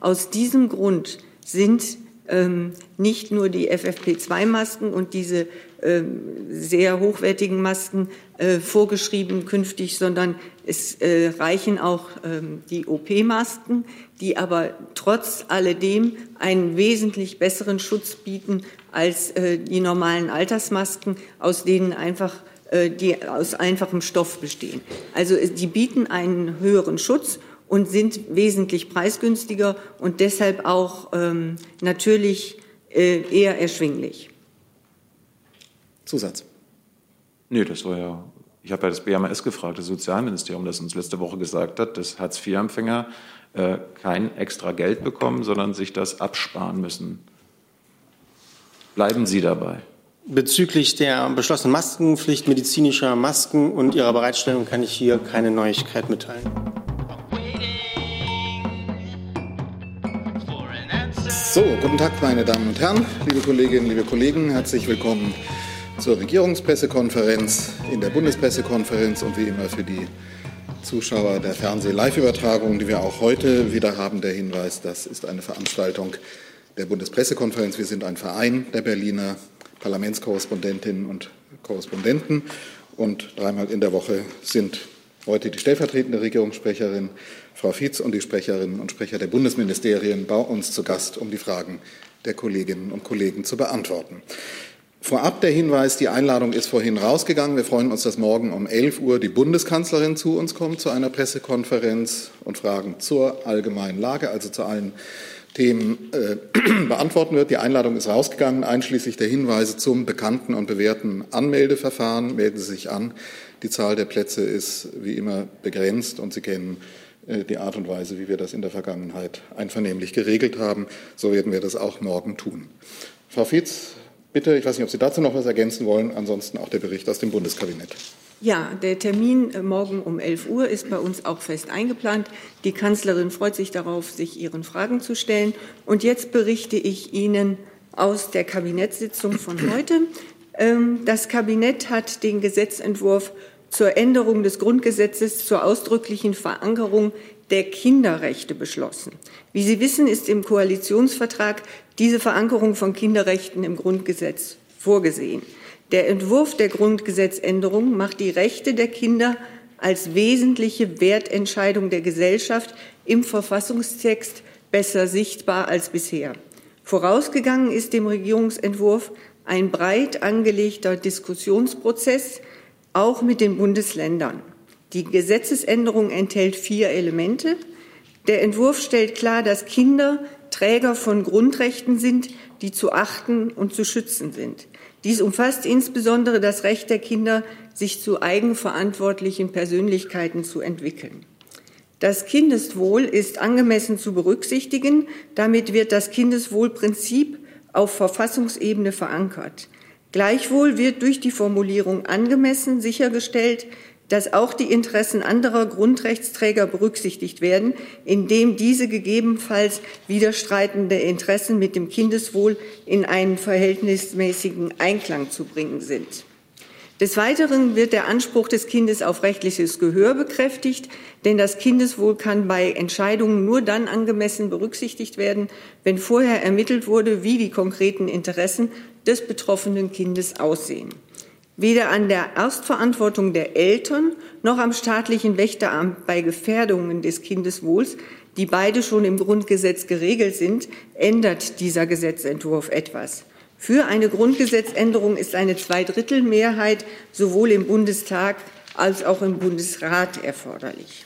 Aus diesem Grund sind ähm, nicht nur die FFP2-Masken und diese ähm, sehr hochwertigen Masken äh, vorgeschrieben künftig, sondern es äh, reichen auch ähm, die OP-Masken, die aber trotz alledem einen wesentlich besseren Schutz bieten als äh, die normalen Altersmasken, aus denen einfach die aus einfachem Stoff bestehen. Also die bieten einen höheren Schutz und sind wesentlich preisgünstiger und deshalb auch ähm, natürlich äh, eher erschwinglich. Zusatz. Nee, das war ja, ich habe ja das BMS gefragt, das Sozialministerium, das uns letzte Woche gesagt hat, dass Hartz-IV-Empfänger äh, kein extra Geld bekommen, sondern sich das absparen müssen. Bleiben Sie dabei. Bezüglich der beschlossenen Maskenpflicht medizinischer Masken und ihrer Bereitstellung kann ich hier keine Neuigkeit mitteilen. So, guten Tag, meine Damen und Herren, liebe Kolleginnen, liebe Kollegen. Herzlich willkommen zur Regierungspressekonferenz in der Bundespressekonferenz und wie immer für die Zuschauer der Fernseh-Live-Übertragung, die wir auch heute wieder haben, der Hinweis, das ist eine Veranstaltung der Bundespressekonferenz. Wir sind ein Verein der Berliner Parlamentskorrespondentinnen und Korrespondenten und dreimal in der Woche sind heute die stellvertretende Regierungssprecherin Frau Fietz und die Sprecherinnen und Sprecher der Bundesministerien bei uns zu Gast, um die Fragen der Kolleginnen und Kollegen zu beantworten. Vorab der Hinweis, die Einladung ist vorhin rausgegangen. Wir freuen uns, dass morgen um 11 Uhr die Bundeskanzlerin zu uns kommt zu einer Pressekonferenz und Fragen zur allgemeinen Lage, also zu allen Themen äh, beantworten wird. Die Einladung ist rausgegangen, einschließlich der Hinweise zum bekannten und bewährten Anmeldeverfahren. Melden Sie sich an. Die Zahl der Plätze ist wie immer begrenzt und Sie kennen die Art und Weise, wie wir das in der Vergangenheit einvernehmlich geregelt haben. So werden wir das auch morgen tun. Frau Fietz, bitte, ich weiß nicht, ob Sie dazu noch was ergänzen wollen, ansonsten auch der Bericht aus dem Bundeskabinett. Ja, der Termin äh, morgen um 11 Uhr ist bei uns auch fest eingeplant. Die Kanzlerin freut sich darauf, sich Ihren Fragen zu stellen. Und jetzt berichte ich Ihnen aus der Kabinettssitzung von heute. Ähm, das Kabinett hat den Gesetzentwurf zur Änderung des Grundgesetzes zur ausdrücklichen Verankerung der Kinderrechte beschlossen. Wie Sie wissen, ist im Koalitionsvertrag diese Verankerung von Kinderrechten im Grundgesetz vorgesehen. Der Entwurf der Grundgesetzänderung macht die Rechte der Kinder als wesentliche Wertentscheidung der Gesellschaft im Verfassungstext besser sichtbar als bisher. Vorausgegangen ist dem Regierungsentwurf ein breit angelegter Diskussionsprozess, auch mit den Bundesländern. Die Gesetzesänderung enthält vier Elemente. Der Entwurf stellt klar, dass Kinder Träger von Grundrechten sind, die zu achten und zu schützen sind. Dies umfasst insbesondere das Recht der Kinder, sich zu eigenverantwortlichen Persönlichkeiten zu entwickeln. Das Kindeswohl ist angemessen zu berücksichtigen. Damit wird das Kindeswohlprinzip auf Verfassungsebene verankert. Gleichwohl wird durch die Formulierung angemessen sichergestellt, dass auch die Interessen anderer Grundrechtsträger berücksichtigt werden, indem diese gegebenenfalls widerstreitende Interessen mit dem Kindeswohl in einen verhältnismäßigen Einklang zu bringen sind. Des Weiteren wird der Anspruch des Kindes auf rechtliches Gehör bekräftigt, denn das Kindeswohl kann bei Entscheidungen nur dann angemessen berücksichtigt werden, wenn vorher ermittelt wurde, wie die konkreten Interessen des betroffenen Kindes aussehen. Weder an der Erstverantwortung der Eltern noch am staatlichen Wächteramt bei Gefährdungen des Kindeswohls, die beide schon im Grundgesetz geregelt sind, ändert dieser Gesetzentwurf etwas. Für eine Grundgesetzänderung ist eine Zweidrittelmehrheit sowohl im Bundestag als auch im Bundesrat erforderlich.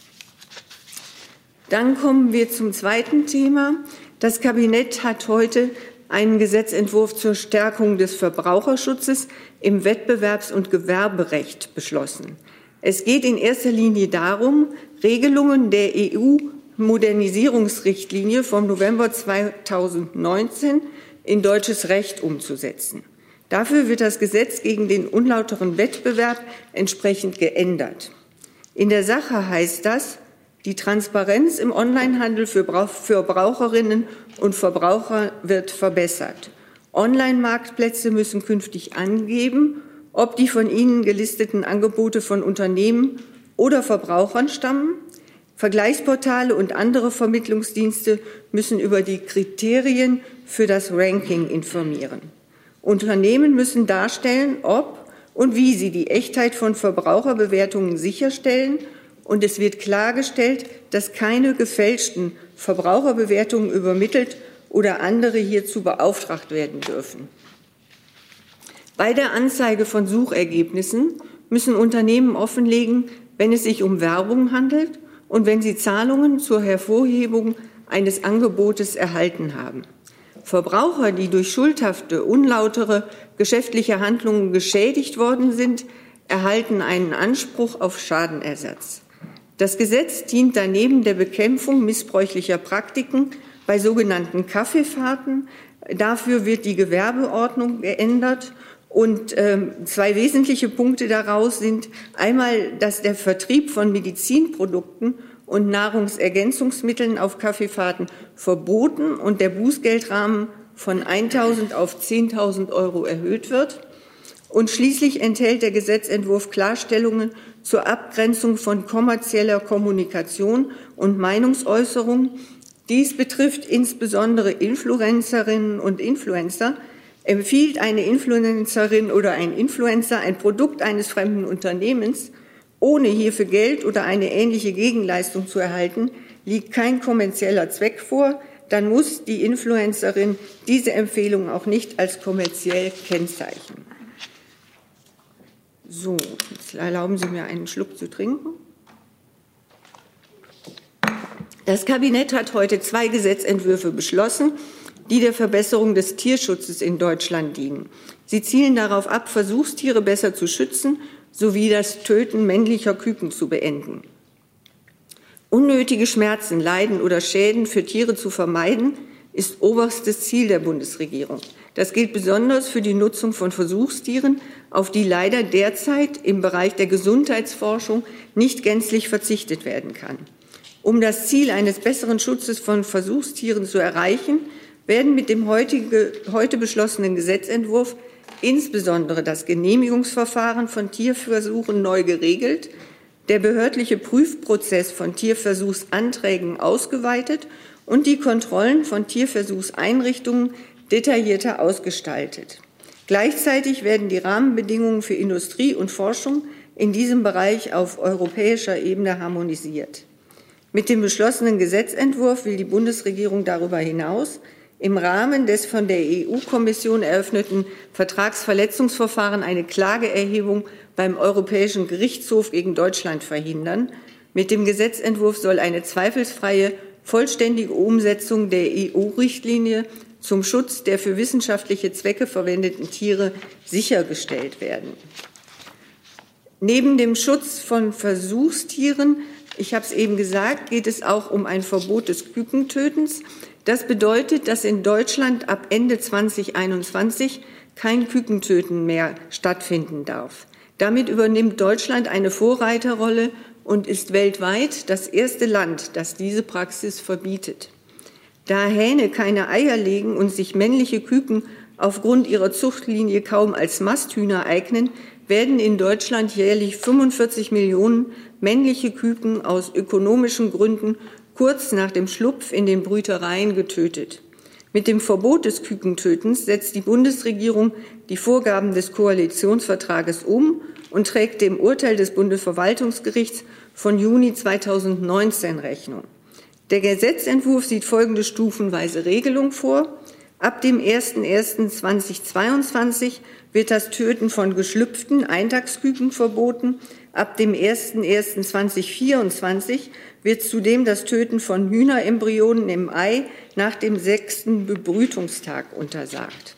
Dann kommen wir zum zweiten Thema. Das Kabinett hat heute einen Gesetzentwurf zur Stärkung des Verbraucherschutzes im Wettbewerbs- und Gewerberecht beschlossen. Es geht in erster Linie darum, Regelungen der EU-Modernisierungsrichtlinie vom November 2019 in deutsches Recht umzusetzen. Dafür wird das Gesetz gegen den unlauteren Wettbewerb entsprechend geändert. In der Sache heißt das, die Transparenz im Onlinehandel für Verbraucherinnen und Verbraucher wird verbessert. Online-Marktplätze müssen künftig angeben, ob die von ihnen gelisteten Angebote von Unternehmen oder Verbrauchern stammen. Vergleichsportale und andere Vermittlungsdienste müssen über die Kriterien für das Ranking informieren. Unternehmen müssen darstellen, ob und wie sie die Echtheit von Verbraucherbewertungen sicherstellen. Und es wird klargestellt, dass keine gefälschten Verbraucherbewertungen übermittelt oder andere hierzu beauftragt werden dürfen. Bei der Anzeige von Suchergebnissen müssen Unternehmen offenlegen, wenn es sich um Werbung handelt und wenn sie Zahlungen zur Hervorhebung eines Angebotes erhalten haben. Verbraucher, die durch schuldhafte, unlautere geschäftliche Handlungen geschädigt worden sind, erhalten einen Anspruch auf Schadenersatz. Das Gesetz dient daneben der Bekämpfung missbräuchlicher Praktiken bei sogenannten Kaffeefahrten. Dafür wird die Gewerbeordnung geändert und äh, zwei wesentliche Punkte daraus sind einmal, dass der Vertrieb von Medizinprodukten und Nahrungsergänzungsmitteln auf Kaffeefahrten verboten und der Bußgeldrahmen von 1.000 auf 10.000 Euro erhöht wird. Und schließlich enthält der Gesetzentwurf Klarstellungen zur Abgrenzung von kommerzieller Kommunikation und Meinungsäußerung. Dies betrifft insbesondere Influencerinnen und Influencer, Empfiehlt eine Influencerin oder ein Influencer ein Produkt eines fremden Unternehmens, ohne hierfür Geld oder eine ähnliche Gegenleistung zu erhalten, liegt kein kommerzieller Zweck vor, dann muss die Influencerin diese Empfehlung auch nicht als kommerziell kennzeichnen. So, jetzt erlauben Sie mir einen Schluck zu trinken. Das Kabinett hat heute zwei Gesetzentwürfe beschlossen, die der Verbesserung des Tierschutzes in Deutschland dienen. Sie zielen darauf ab, Versuchstiere besser zu schützen sowie das Töten männlicher Küken zu beenden. Unnötige Schmerzen, Leiden oder Schäden für Tiere zu vermeiden, ist oberstes Ziel der Bundesregierung. Das gilt besonders für die Nutzung von Versuchstieren, auf die leider derzeit im Bereich der Gesundheitsforschung nicht gänzlich verzichtet werden kann. Um das Ziel eines besseren Schutzes von Versuchstieren zu erreichen, werden mit dem heutige, heute beschlossenen Gesetzentwurf insbesondere das Genehmigungsverfahren von Tierversuchen neu geregelt, der behördliche Prüfprozess von Tierversuchsanträgen ausgeweitet und die Kontrollen von Tierversuchseinrichtungen detaillierter ausgestaltet. Gleichzeitig werden die Rahmenbedingungen für Industrie und Forschung in diesem Bereich auf europäischer Ebene harmonisiert. Mit dem beschlossenen Gesetzentwurf will die Bundesregierung darüber hinaus im Rahmen des von der EU-Kommission eröffneten Vertragsverletzungsverfahren eine Klageerhebung beim Europäischen Gerichtshof gegen Deutschland verhindern. Mit dem Gesetzentwurf soll eine zweifelsfreie, vollständige Umsetzung der EU-Richtlinie zum Schutz der für wissenschaftliche Zwecke verwendeten Tiere sichergestellt werden. Neben dem Schutz von Versuchstieren, ich habe es eben gesagt, geht es auch um ein Verbot des Kükentötens. Das bedeutet, dass in Deutschland ab Ende 2021 kein Kükentöten mehr stattfinden darf. Damit übernimmt Deutschland eine Vorreiterrolle und ist weltweit das erste Land, das diese Praxis verbietet. Da Hähne keine Eier legen und sich männliche Küken aufgrund ihrer Zuchtlinie kaum als Masthühner eignen, werden in Deutschland jährlich 45 Millionen männliche Küken aus ökonomischen Gründen kurz nach dem Schlupf in den Brütereien getötet. Mit dem Verbot des Kükentötens setzt die Bundesregierung die Vorgaben des Koalitionsvertrages um und trägt dem Urteil des Bundesverwaltungsgerichts von Juni 2019 Rechnung. Der Gesetzentwurf sieht folgende stufenweise Regelung vor. Ab dem 01.01.2022 wird das Töten von geschlüpften Eintagsküken verboten. Ab dem 01.01.2024 wird zudem das Töten von Hühnerembryonen im Ei nach dem sechsten Bebrütungstag untersagt.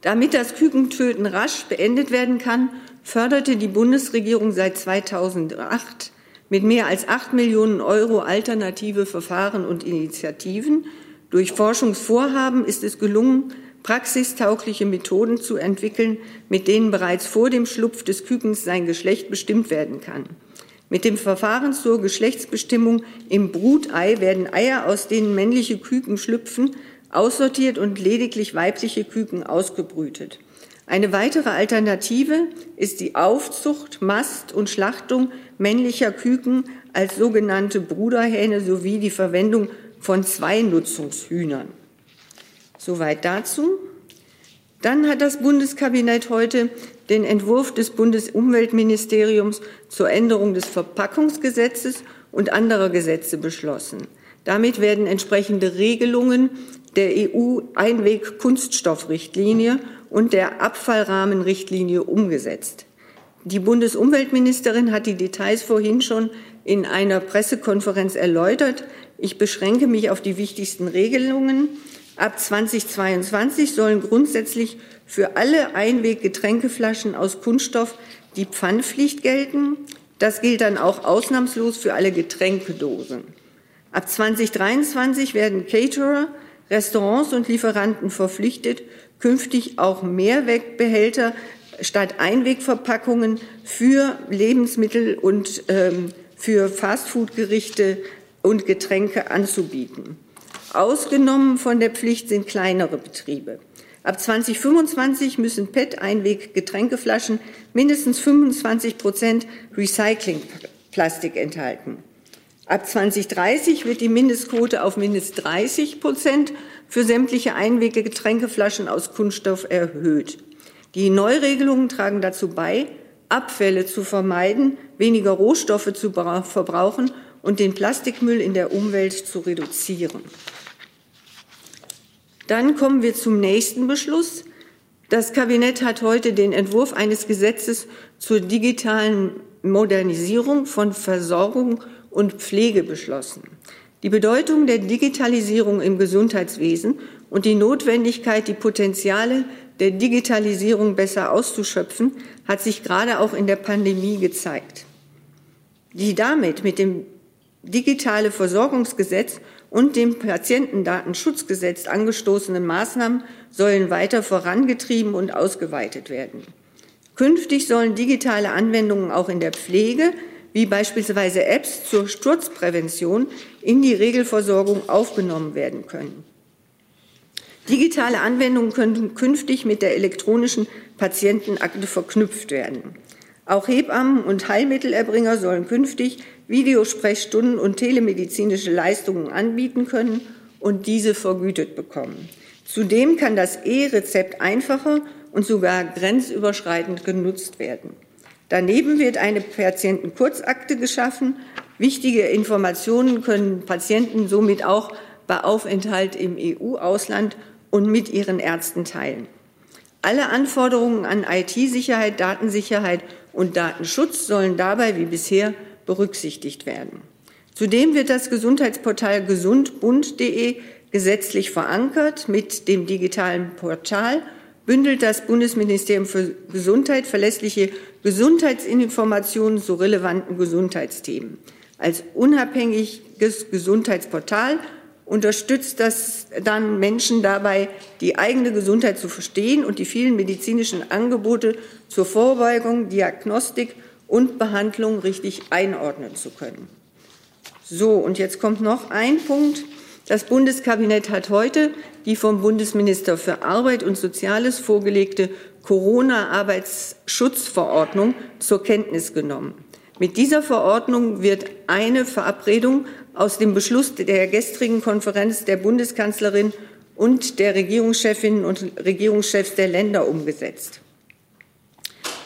Damit das Kükentöten rasch beendet werden kann, förderte die Bundesregierung seit 2008 mit mehr als acht Millionen Euro alternative Verfahren und Initiativen. Durch Forschungsvorhaben ist es gelungen, praxistaugliche Methoden zu entwickeln, mit denen bereits vor dem Schlupf des Kükens sein Geschlecht bestimmt werden kann. Mit dem Verfahren zur Geschlechtsbestimmung im Brutei werden Eier, aus denen männliche Küken schlüpfen, aussortiert und lediglich weibliche Küken ausgebrütet. Eine weitere Alternative ist die Aufzucht, Mast und Schlachtung männlicher Küken als sogenannte Bruderhähne sowie die Verwendung von Zweinutzungshühnern. Soweit dazu. Dann hat das Bundeskabinett heute den Entwurf des Bundesumweltministeriums zur Änderung des Verpackungsgesetzes und anderer Gesetze beschlossen. Damit werden entsprechende Regelungen der EU-Einweg-Kunststoffrichtlinie und der Abfallrahmenrichtlinie umgesetzt. Die Bundesumweltministerin hat die Details vorhin schon in einer Pressekonferenz erläutert. Ich beschränke mich auf die wichtigsten Regelungen. Ab 2022 sollen grundsätzlich für alle Einweggetränkeflaschen aus Kunststoff die Pfandpflicht gelten. Das gilt dann auch ausnahmslos für alle Getränkedosen. Ab 2023 werden Caterer, Restaurants und Lieferanten verpflichtet, künftig auch Mehrwegbehälter statt Einwegverpackungen für Lebensmittel und ähm, für Fastfoodgerichte und Getränke anzubieten. Ausgenommen von der Pflicht sind kleinere Betriebe. Ab 2025 müssen PET-Einweg-Getränkeflaschen mindestens 25 Prozent Recyclingplastik enthalten. Ab 2030 wird die Mindestquote auf mindestens 30 Prozent für sämtliche Einweggetränkeflaschen aus Kunststoff erhöht. Die Neuregelungen tragen dazu bei, Abfälle zu vermeiden, weniger Rohstoffe zu verbrauchen und den Plastikmüll in der Umwelt zu reduzieren. Dann kommen wir zum nächsten Beschluss. Das Kabinett hat heute den Entwurf eines Gesetzes zur digitalen Modernisierung von Versorgung und Pflege beschlossen. Die Bedeutung der Digitalisierung im Gesundheitswesen und die Notwendigkeit, die Potenziale der Digitalisierung besser auszuschöpfen, hat sich gerade auch in der Pandemie gezeigt. Die damit mit dem digitale Versorgungsgesetz und dem Patientendatenschutzgesetz angestoßenen Maßnahmen sollen weiter vorangetrieben und ausgeweitet werden. Künftig sollen digitale Anwendungen auch in der Pflege, wie beispielsweise Apps zur Sturzprävention, in die Regelversorgung aufgenommen werden können. Digitale Anwendungen können künftig mit der elektronischen Patientenakte verknüpft werden. Auch Hebammen und Heilmittelerbringer sollen künftig Videosprechstunden und telemedizinische Leistungen anbieten können und diese vergütet bekommen. Zudem kann das E-Rezept einfacher und sogar grenzüberschreitend genutzt werden. Daneben wird eine Patientenkurzakte geschaffen. Wichtige Informationen können Patienten somit auch bei Aufenthalt im EU-Ausland und mit ihren Ärzten teilen. Alle Anforderungen an IT-Sicherheit, Datensicherheit und Datenschutz sollen dabei wie bisher berücksichtigt werden. Zudem wird das Gesundheitsportal gesundbund.de gesetzlich verankert. Mit dem digitalen Portal bündelt das Bundesministerium für Gesundheit verlässliche Gesundheitsinformationen zu relevanten Gesundheitsthemen. Als unabhängiges Gesundheitsportal unterstützt das dann Menschen dabei, die eigene Gesundheit zu verstehen und die vielen medizinischen Angebote zur Vorbeugung, Diagnostik und Behandlung richtig einordnen zu können. So, und jetzt kommt noch ein Punkt. Das Bundeskabinett hat heute die vom Bundesminister für Arbeit und Soziales vorgelegte Corona-Arbeitsschutzverordnung zur Kenntnis genommen. Mit dieser Verordnung wird eine Verabredung aus dem Beschluss der gestrigen Konferenz der Bundeskanzlerin und der Regierungschefinnen und Regierungschefs der Länder umgesetzt.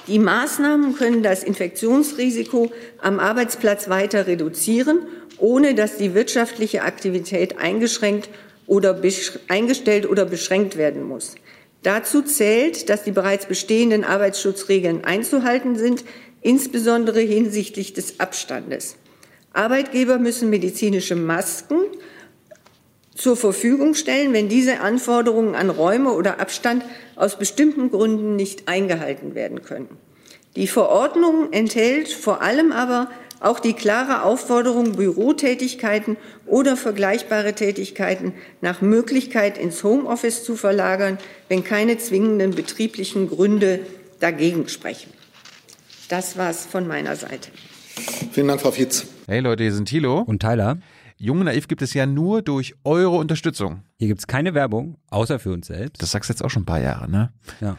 Die Maßnahmen können das Infektionsrisiko am Arbeitsplatz weiter reduzieren, ohne dass die wirtschaftliche Aktivität eingeschränkt oder eingestellt oder beschränkt werden muss. Dazu zählt, dass die bereits bestehenden Arbeitsschutzregeln einzuhalten sind, insbesondere hinsichtlich des Abstandes. Arbeitgeber müssen medizinische Masken zur Verfügung stellen, wenn diese Anforderungen an Räume oder Abstand aus bestimmten Gründen nicht eingehalten werden können. Die Verordnung enthält vor allem aber auch die klare Aufforderung, Bürotätigkeiten oder vergleichbare Tätigkeiten nach Möglichkeit ins Homeoffice zu verlagern, wenn keine zwingenden betrieblichen Gründe dagegen sprechen. Das war's von meiner Seite. Vielen Dank, Frau Fietz. Hey Leute, hier sind Thilo und Tyler. Jung und Naiv gibt es ja nur durch eure Unterstützung. Hier gibt es keine Werbung, außer für uns selbst. Das sagst du jetzt auch schon ein paar Jahre, ne? Ja.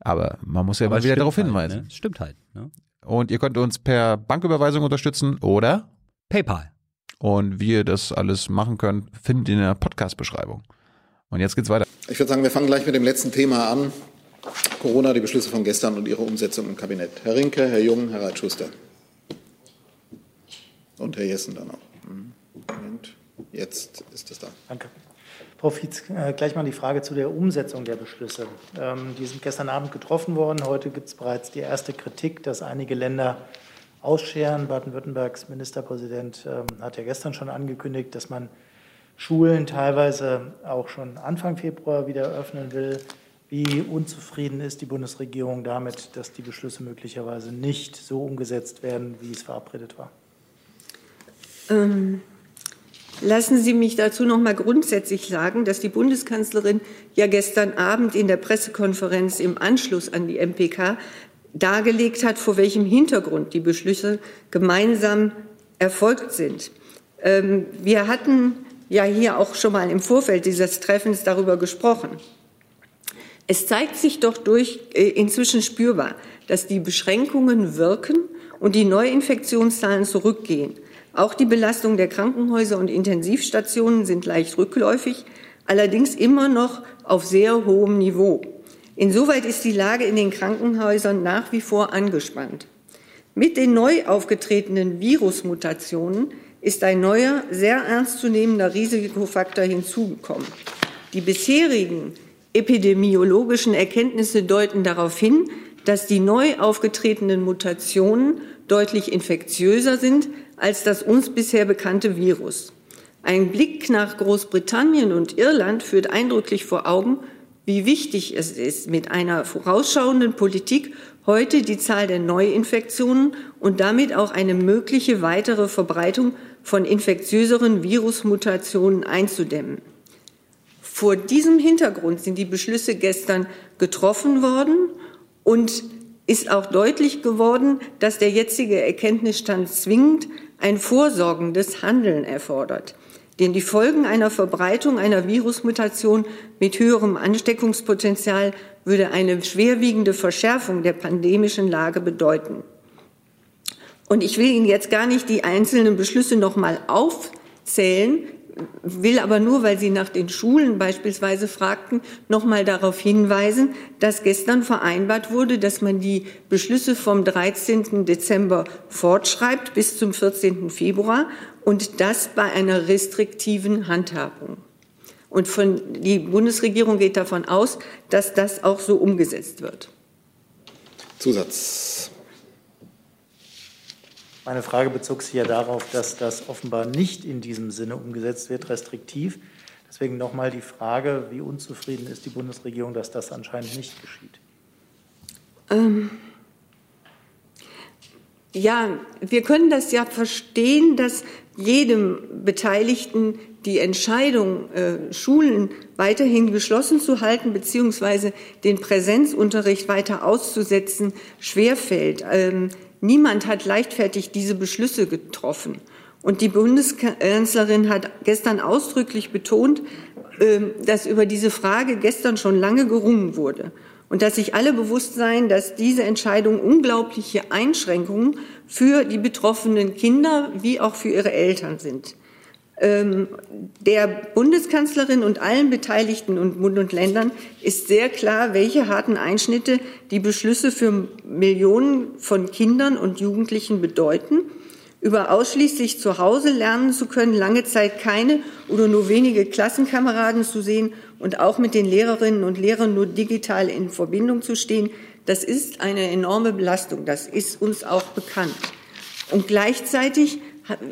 Aber man muss ja Aber mal wieder darauf halt, hinweisen. Ne? Stimmt halt. Ne? Und ihr könnt uns per Banküberweisung unterstützen oder PayPal. Und wie ihr das alles machen könnt, findet ihr in der Podcast-Beschreibung. Und jetzt geht's weiter. Ich würde sagen, wir fangen gleich mit dem letzten Thema an. Corona, die Beschlüsse von gestern und ihre Umsetzung im Kabinett. Herr Rinke, Herr Jung, Herr Reitschuster. Und Herr Jessen dann auch. Mhm. Moment, jetzt ist es da. Danke. Frau Fietz, äh, gleich mal die Frage zu der Umsetzung der Beschlüsse. Ähm, die sind gestern Abend getroffen worden. Heute gibt es bereits die erste Kritik, dass einige Länder ausscheren. Baden-Württembergs Ministerpräsident ähm, hat ja gestern schon angekündigt, dass man Schulen teilweise auch schon Anfang Februar wieder öffnen will. Wie unzufrieden ist die Bundesregierung damit, dass die Beschlüsse möglicherweise nicht so umgesetzt werden, wie es verabredet war? Ähm, lassen Sie mich dazu noch mal grundsätzlich sagen, dass die Bundeskanzlerin ja gestern Abend in der Pressekonferenz im Anschluss an die MPK dargelegt hat, vor welchem Hintergrund die Beschlüsse gemeinsam erfolgt sind. Ähm, wir hatten ja hier auch schon mal im Vorfeld dieses Treffens darüber gesprochen. Es zeigt sich doch durch äh, inzwischen spürbar, dass die Beschränkungen wirken und die Neuinfektionszahlen zurückgehen. Auch die Belastung der Krankenhäuser und Intensivstationen sind leicht rückläufig, allerdings immer noch auf sehr hohem Niveau. Insoweit ist die Lage in den Krankenhäusern nach wie vor angespannt. Mit den neu aufgetretenen Virusmutationen ist ein neuer, sehr ernstzunehmender Risikofaktor hinzugekommen. Die bisherigen epidemiologischen Erkenntnisse deuten darauf hin, dass die neu aufgetretenen Mutationen deutlich infektiöser sind als das uns bisher bekannte Virus. Ein Blick nach Großbritannien und Irland führt eindrücklich vor Augen, wie wichtig es ist, mit einer vorausschauenden Politik heute die Zahl der Neuinfektionen und damit auch eine mögliche weitere Verbreitung von infektiöseren Virusmutationen einzudämmen. Vor diesem Hintergrund sind die Beschlüsse gestern getroffen worden und ist auch deutlich geworden, dass der jetzige Erkenntnisstand zwingend ein vorsorgendes Handeln erfordert. Denn die Folgen einer Verbreitung einer Virusmutation mit höherem Ansteckungspotenzial würde eine schwerwiegende Verschärfung der pandemischen Lage bedeuten. Und ich will Ihnen jetzt gar nicht die einzelnen Beschlüsse noch mal aufzählen, will aber nur, weil Sie nach den Schulen beispielsweise fragten, noch mal darauf hinweisen, dass gestern vereinbart wurde, dass man die Beschlüsse vom 13. Dezember fortschreibt bis zum 14. Februar und das bei einer restriktiven Handhabung. Und von, die Bundesregierung geht davon aus, dass das auch so umgesetzt wird. Zusatz. Meine Frage bezog sich ja darauf, dass das offenbar nicht in diesem Sinne umgesetzt wird, restriktiv. Deswegen nochmal die Frage, wie unzufrieden ist die Bundesregierung, dass das anscheinend nicht geschieht? Ähm ja, wir können das ja verstehen, dass jedem Beteiligten die Entscheidung, äh, Schulen weiterhin geschlossen zu halten beziehungsweise den Präsenzunterricht weiter auszusetzen, schwerfällt. Ähm, niemand hat leichtfertig diese Beschlüsse getroffen. Und die Bundeskanzlerin hat gestern ausdrücklich betont, äh, dass über diese Frage gestern schon lange gerungen wurde und dass sich alle bewusst seien, dass diese Entscheidung unglaubliche Einschränkungen für die betroffenen Kinder wie auch für ihre Eltern sind. Ähm, der Bundeskanzlerin und allen Beteiligten und Bund und Ländern ist sehr klar, welche harten Einschnitte die Beschlüsse für Millionen von Kindern und Jugendlichen bedeuten. Über ausschließlich zu Hause lernen zu können, lange Zeit keine oder nur wenige Klassenkameraden zu sehen und auch mit den Lehrerinnen und Lehrern nur digital in Verbindung zu stehen, das ist eine enorme Belastung. Das ist uns auch bekannt. Und gleichzeitig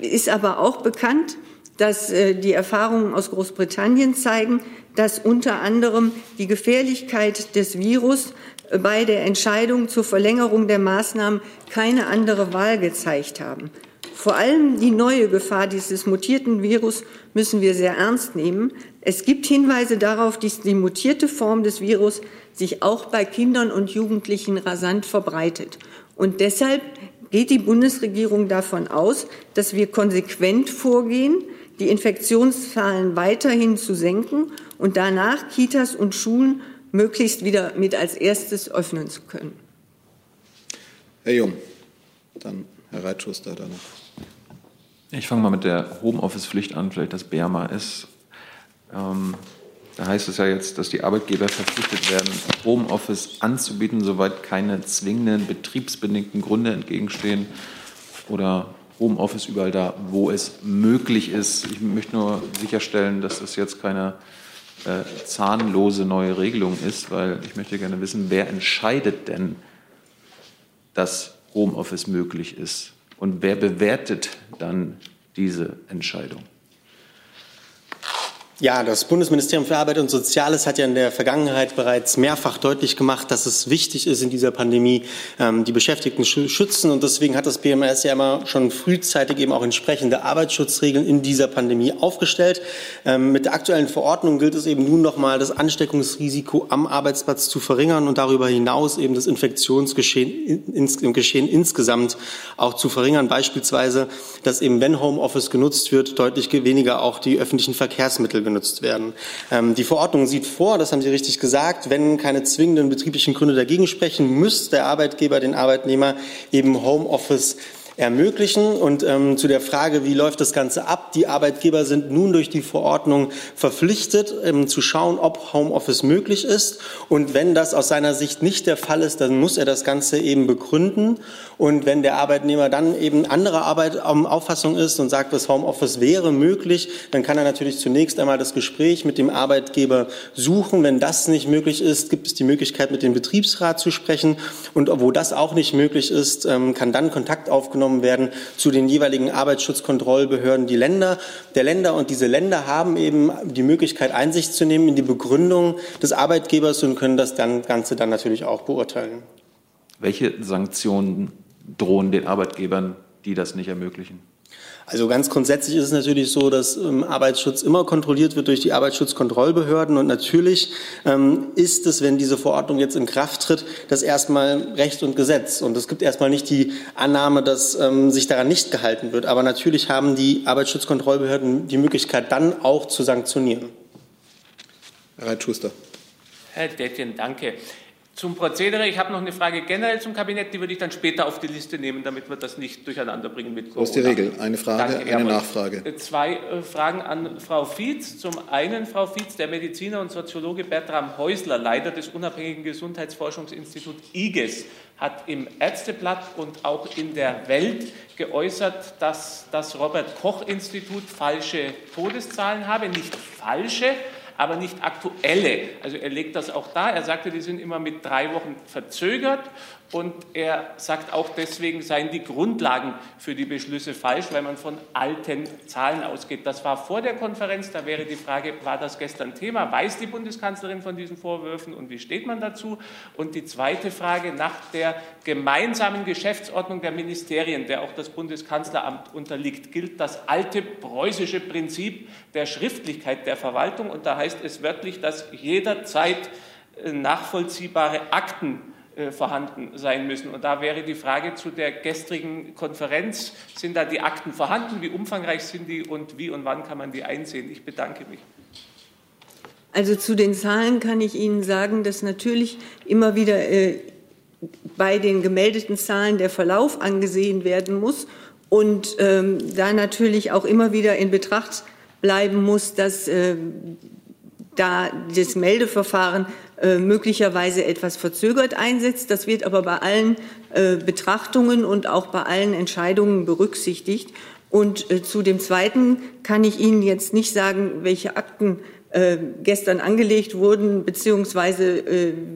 ist aber auch bekannt, dass äh, die Erfahrungen aus Großbritannien zeigen, dass unter anderem die Gefährlichkeit des Virus äh, bei der Entscheidung zur Verlängerung der Maßnahmen keine andere Wahl gezeigt haben. Vor allem die neue Gefahr dieses mutierten Virus müssen wir sehr ernst nehmen. Es gibt Hinweise darauf, dass die mutierte Form des Virus sich auch bei Kindern und Jugendlichen rasant verbreitet. Und deshalb geht die Bundesregierung davon aus, dass wir konsequent vorgehen, die Infektionszahlen weiterhin zu senken und danach Kitas und Schulen möglichst wieder mit als erstes öffnen zu können. Herr Jung, dann Herr Reitschuster danach. Ich fange mal mit der Homeoffice-Pflicht an, vielleicht das BERMA ist. Ähm, da heißt es ja jetzt, dass die Arbeitgeber verpflichtet werden, Homeoffice anzubieten, soweit keine zwingenden betriebsbedingten Gründe entgegenstehen oder Homeoffice überall da, wo es möglich ist. Ich möchte nur sicherstellen, dass das jetzt keine äh, zahnlose neue Regelung ist, weil ich möchte gerne wissen, wer entscheidet denn, dass Homeoffice möglich ist und wer bewertet dann diese Entscheidung? Ja, das Bundesministerium für Arbeit und Soziales hat ja in der Vergangenheit bereits mehrfach deutlich gemacht, dass es wichtig ist, in dieser Pandemie ähm, die Beschäftigten zu schützen. Und deswegen hat das BMS ja immer schon frühzeitig eben auch entsprechende Arbeitsschutzregeln in dieser Pandemie aufgestellt. Ähm, mit der aktuellen Verordnung gilt es eben nun nochmal, das Ansteckungsrisiko am Arbeitsplatz zu verringern und darüber hinaus eben das Infektionsgeschehen ins, Geschehen insgesamt auch zu verringern. Beispielsweise, dass eben, wenn Homeoffice genutzt wird, deutlich weniger auch die öffentlichen Verkehrsmittel genutzt werden. Ähm, die Verordnung sieht vor, das haben Sie richtig gesagt, wenn keine zwingenden betrieblichen Gründe dagegen sprechen, muss der Arbeitgeber den Arbeitnehmer eben Homeoffice ermöglichen. Und ähm, zu der Frage, wie läuft das Ganze ab? Die Arbeitgeber sind nun durch die Verordnung verpflichtet, ähm, zu schauen, ob Homeoffice möglich ist. Und wenn das aus seiner Sicht nicht der Fall ist, dann muss er das Ganze eben begründen. Und wenn der Arbeitnehmer dann eben anderer Arbeit, ähm, Auffassung ist und sagt, das Homeoffice wäre möglich, dann kann er natürlich zunächst einmal das Gespräch mit dem Arbeitgeber suchen. Wenn das nicht möglich ist, gibt es die Möglichkeit, mit dem Betriebsrat zu sprechen. Und wo das auch nicht möglich ist, ähm, kann dann Kontakt aufgenommen aufgenommen werden zu den jeweiligen Arbeitsschutzkontrollbehörden die Länder, der Länder. Und diese Länder haben eben die Möglichkeit, Einsicht zu nehmen in die Begründung des Arbeitgebers und können das dann, Ganze dann natürlich auch beurteilen. Welche Sanktionen drohen den Arbeitgebern, die das nicht ermöglichen? Also ganz grundsätzlich ist es natürlich so, dass ähm, Arbeitsschutz immer kontrolliert wird durch die Arbeitsschutzkontrollbehörden. Und natürlich ähm, ist es, wenn diese Verordnung jetzt in Kraft tritt, das erstmal Recht und Gesetz. Und es gibt erstmal nicht die Annahme, dass ähm, sich daran nicht gehalten wird. Aber natürlich haben die Arbeitsschutzkontrollbehörden die Möglichkeit, dann auch zu sanktionieren. Herr Reitschuster. Herr Dettchen, danke. Zum Prozedere, ich habe noch eine Frage generell zum Kabinett, die würde ich dann später auf die Liste nehmen, damit wir das nicht durcheinander bringen mit Corona. So ist die Regel. Eine Frage, Danke, eine Nachfrage. Äh, zwei äh, Fragen an Frau Fietz. Zum einen, Frau Fietz, der Mediziner und Soziologe Bertram Häusler, Leiter des unabhängigen Gesundheitsforschungsinstituts IGES, hat im Ärzteblatt und auch in der Welt geäußert, dass das Robert Koch Institut falsche Todeszahlen habe, nicht falsche, aber nicht aktuelle. Also er legt das auch da. Er sagte, die sind immer mit drei Wochen verzögert und er sagt auch, deswegen seien die Grundlagen für die Beschlüsse falsch, weil man von alten Zahlen ausgeht. Das war vor der Konferenz. Da wäre die Frage, war das gestern Thema? Weiß die Bundeskanzlerin von diesen Vorwürfen und wie steht man dazu? Und die zweite Frage nach der gemeinsamen Geschäftsordnung der Ministerien, der auch das Bundeskanzleramt unterliegt, gilt das alte preußische Prinzip der Schriftlichkeit der Verwaltung. Und da heißt es wörtlich, dass jederzeit äh, nachvollziehbare Akten vorhanden sein müssen. Und da wäre die Frage zu der gestrigen Konferenz, sind da die Akten vorhanden, wie umfangreich sind die und wie und wann kann man die einsehen? Ich bedanke mich. Also zu den Zahlen kann ich Ihnen sagen, dass natürlich immer wieder äh, bei den gemeldeten Zahlen der Verlauf angesehen werden muss und ähm, da natürlich auch immer wieder in Betracht bleiben muss, dass äh, da das Meldeverfahren äh, möglicherweise etwas verzögert einsetzt. Das wird aber bei allen äh, Betrachtungen und auch bei allen Entscheidungen berücksichtigt. Und äh, zu dem Zweiten kann ich Ihnen jetzt nicht sagen, welche Akten äh, gestern angelegt wurden, beziehungsweise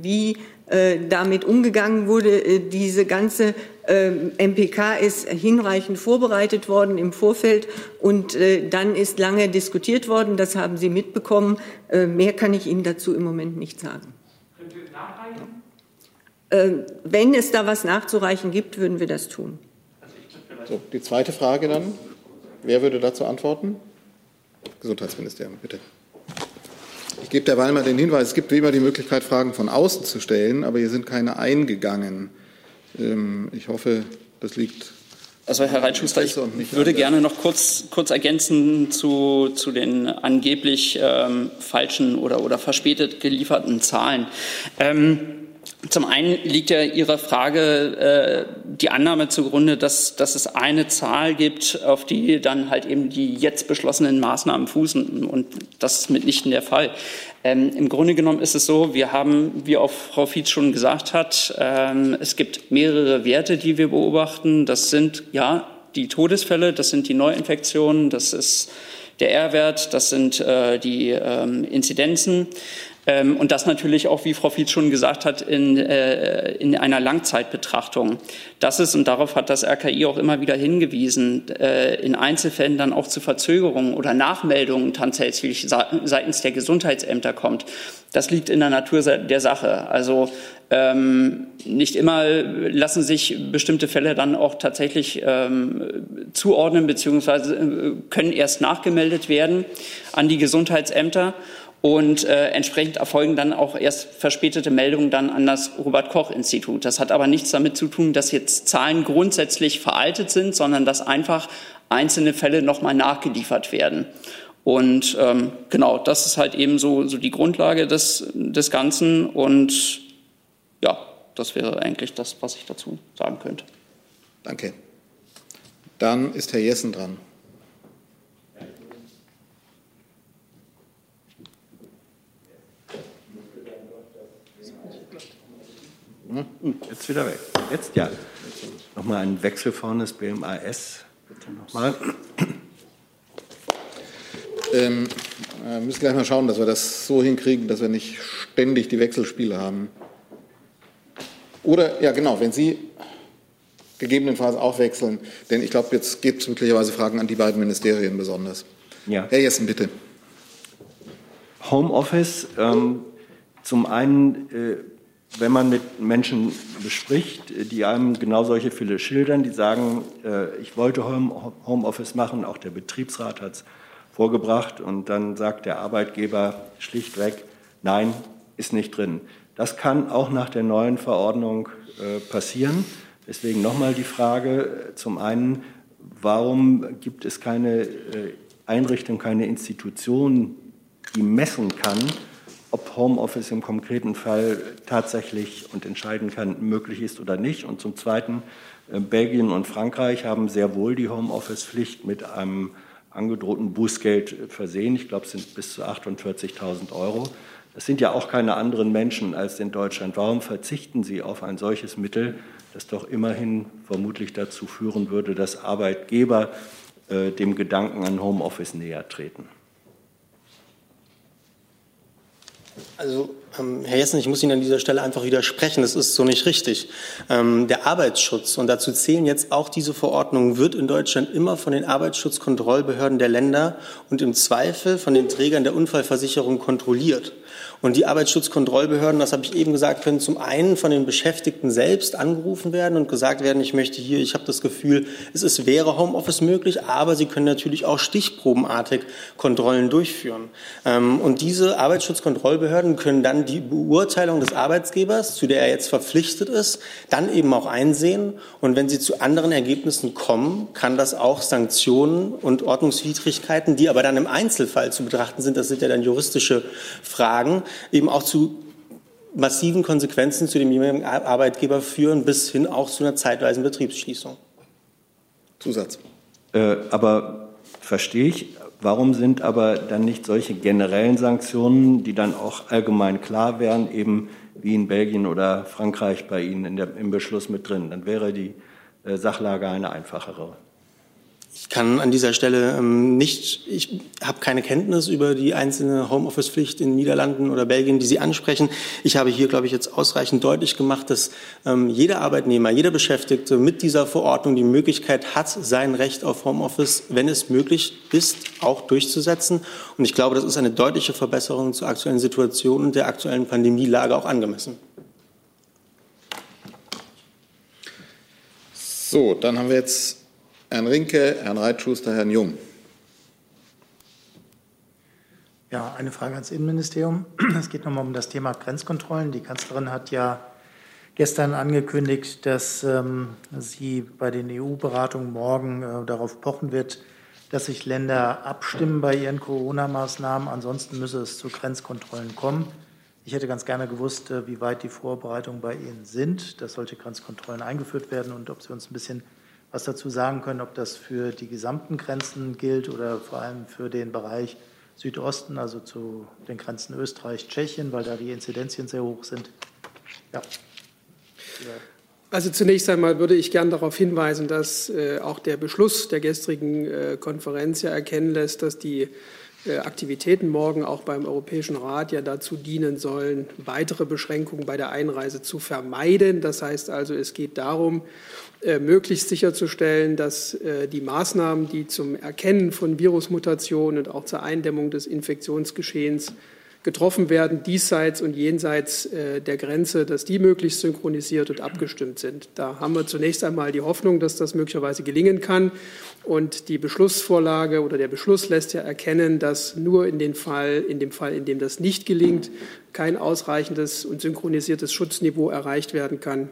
wie damit umgegangen wurde. Äh, diese ganze äh, MPK ist hinreichend vorbereitet worden im Vorfeld und dann ist lange diskutiert worden. Das haben Sie mitbekommen. Mehr kann ich Ihnen dazu im Moment nicht sagen. Können Sie nachreichen? Wenn es da was nachzureichen gibt, würden wir das tun. So, die zweite Frage dann. Wer würde dazu antworten? Gesundheitsministerium, bitte. Ich gebe derweil mal den Hinweis, es gibt wie immer die Möglichkeit, Fragen von außen zu stellen, aber hier sind keine eingegangen. Ähm, ich hoffe, das liegt. Also Herr Reitschuster, ich würde gerne noch kurz, kurz ergänzen zu, zu den angeblich ähm, falschen oder, oder verspätet gelieferten Zahlen. Ähm, Zum einen liegt ja Ihrer Frage äh, die Annahme zugrunde, dass, dass es eine Zahl gibt, auf die dann halt eben die jetzt beschlossenen Maßnahmen fußen. Und das ist mitnichten der Fall. Ähm, Im Grunde genommen ist es so, wir haben, wie auch Frau Fietz schon gesagt hat, ähm, es gibt mehrere Werte, die wir beobachten. Das sind ja die Todesfälle, das sind die Neuinfektionen, das ist der R-Wert, das sind äh, die ähm, Inzidenzen. Ähm, und das natürlich auch, wie Frau Fietz schon gesagt hat, in, äh, in einer Langzeitbetrachtung. Das ist, und darauf hat das RKI auch immer wieder hingewiesen, äh, in Einzelfällen dann auch zu Verzögerungen oder Nachmeldungen tatsächlich seitens der Gesundheitsämter kommt. Das liegt in der Natur der Sache. Also ähm, nicht immer lassen sich bestimmte Fälle dann auch tatsächlich ähm, zuordnen beziehungsweise äh, können erst nachgemeldet werden an die Gesundheitsämter und äh, entsprechend erfolgen dann auch erst verspätete Meldungen dann an das Robert Koch Institut. Das hat aber nichts damit zu tun, dass jetzt Zahlen grundsätzlich veraltet sind, sondern dass einfach einzelne Fälle nochmal nachgeliefert werden. Und ähm, genau, das ist halt eben so, so die Grundlage des, des Ganzen. Und ja, das wäre eigentlich das, was ich dazu sagen könnte. Danke. Dann ist Herr Jessen dran. Jetzt wieder weg. Jetzt ja. Nochmal ein Wechsel vorne des BMAS. Bitte nochmal. Ähm, wir müssen gleich mal schauen, dass wir das so hinkriegen, dass wir nicht ständig die Wechselspiele haben. Oder, ja genau, wenn Sie gegebenenfalls auch wechseln, denn ich glaube, jetzt gibt es möglicherweise Fragen an die beiden Ministerien besonders. Ja. Herr Jessen, bitte. Homeoffice, ähm, zum einen äh, wenn man mit Menschen bespricht, die einem genau solche Fälle schildern, die sagen, äh, ich wollte Homeoffice machen, auch der Betriebsrat hat es vorgebracht und dann sagt der Arbeitgeber schlichtweg, nein, ist nicht drin. Das kann auch nach der neuen Verordnung äh, passieren. Deswegen nochmal die Frage, zum einen, warum gibt es keine äh, Einrichtung, keine Institution, die messen kann, ob Homeoffice im konkreten Fall tatsächlich und entscheiden kann, möglich ist oder nicht. Und zum Zweiten, äh, Belgien und Frankreich haben sehr wohl die Homeoffice-Pflicht mit einem angedrohten Bußgeld versehen. Ich glaube, es sind bis zu 48.000 Euro. Das sind ja auch keine anderen Menschen als in Deutschland. Warum verzichten Sie auf ein solches Mittel, das doch immerhin vermutlich dazu führen würde, dass Arbeitgeber äh, dem Gedanken an Homeoffice näher treten? Also, Herr Jessen, ich muss Ihnen an dieser Stelle einfach widersprechen. Das ist so nicht richtig. Ähm, der Arbeitsschutz, und dazu zählen jetzt auch diese Verordnungen, wird in Deutschland immer von den Arbeitsschutzkontrollbehörden der Länder und im Zweifel von den Trägern der Unfallversicherung kontrolliert. Und die Arbeitsschutzkontrollbehörden, das habe ich eben gesagt, können zum einen von den Beschäftigten selbst angerufen werden und gesagt werden, ich möchte hier, ich habe das Gefühl, es ist, wäre Homeoffice möglich, aber sie können natürlich auch stichprobenartig Kontrollen durchführen. Ähm, und diese Arbeitsschutzkontrollbehörden können dann die Beurteilung des Arbeitgebers, zu der er jetzt verpflichtet ist, dann eben auch einsehen. Und wenn sie zu anderen Ergebnissen kommen, kann das auch Sanktionen und Ordnungswidrigkeiten, die aber dann im Einzelfall zu betrachten sind, das sind ja dann juristische Fragen, eben auch zu massiven Konsequenzen zu dem jeweiligen Arbeitgeber führen, bis hin auch zu einer zeitweisen Betriebsschließung. Zusatz. Äh, aber verstehe ich, warum sind aber dann nicht solche generellen Sanktionen, die dann auch allgemein klar wären, eben wie in Belgien oder Frankreich bei Ihnen der, im Beschluss mit drin? Dann wäre die äh, Sachlage eine einfachere. Ich kann an dieser Stelle ähm, nicht, ich habe keine Kenntnis über die einzelne Homeoffice-Pflicht in Niederlanden oder Belgien, die Sie ansprechen. Ich habe hier, glaube ich, jetzt ausreichend deutlich gemacht, dass ähm, jeder Arbeitnehmer, jeder Beschäftigte mit dieser Verordnung die Möglichkeit hat, sein Recht auf Homeoffice, wenn es möglich ist, auch durchzusetzen. Und ich glaube, das ist eine deutliche Verbesserung zur aktuellen Situation und der aktuellen Pandemielage auch angemessen. So, dann haben wir jetzt Herrn Rinke, Herrn Reitschuster, Herrn Jung. Ja, eine Frage ans Innenministerium. Es geht nochmal um das Thema Grenzkontrollen. Die Kanzlerin hat ja gestern angekündigt, dass ähm, sie bei den EU-Beratungen morgen äh, darauf pochen wird, dass sich Länder abstimmen bei ihren Corona-Maßnahmen. Ansonsten müsse es zu Grenzkontrollen kommen. Ich hätte ganz gerne gewusst, äh, wie weit die Vorbereitungen bei Ihnen sind, dass solche Grenzkontrollen eingeführt werden und ob Sie uns ein bisschen was dazu sagen können, ob das für die gesamten Grenzen gilt oder vor allem für den Bereich Südosten, also zu den Grenzen Österreich, Tschechien, weil da die Inzidenzien sehr hoch sind. Ja. Also zunächst einmal würde ich gern darauf hinweisen, dass äh, auch der Beschluss der gestrigen äh, Konferenz ja erkennen lässt, dass die Aktivitäten morgen auch beim Europäischen Rat ja dazu dienen sollen, weitere Beschränkungen bei der Einreise zu vermeiden. Das heißt also, es geht darum, äh, möglichst sicherzustellen, dass äh, die Maßnahmen, die zum Erkennen von Virusmutationen und auch zur Eindämmung des Infektionsgeschehens getroffen werden, diesseits und jenseits der Grenze, dass die möglichst synchronisiert und abgestimmt sind. Da haben wir zunächst einmal die Hoffnung, dass das möglicherweise gelingen kann. Und die Beschlussvorlage oder der Beschluss lässt ja erkennen, dass nur in, den Fall, in dem Fall, in dem das nicht gelingt, kein ausreichendes und synchronisiertes Schutzniveau erreicht werden kann,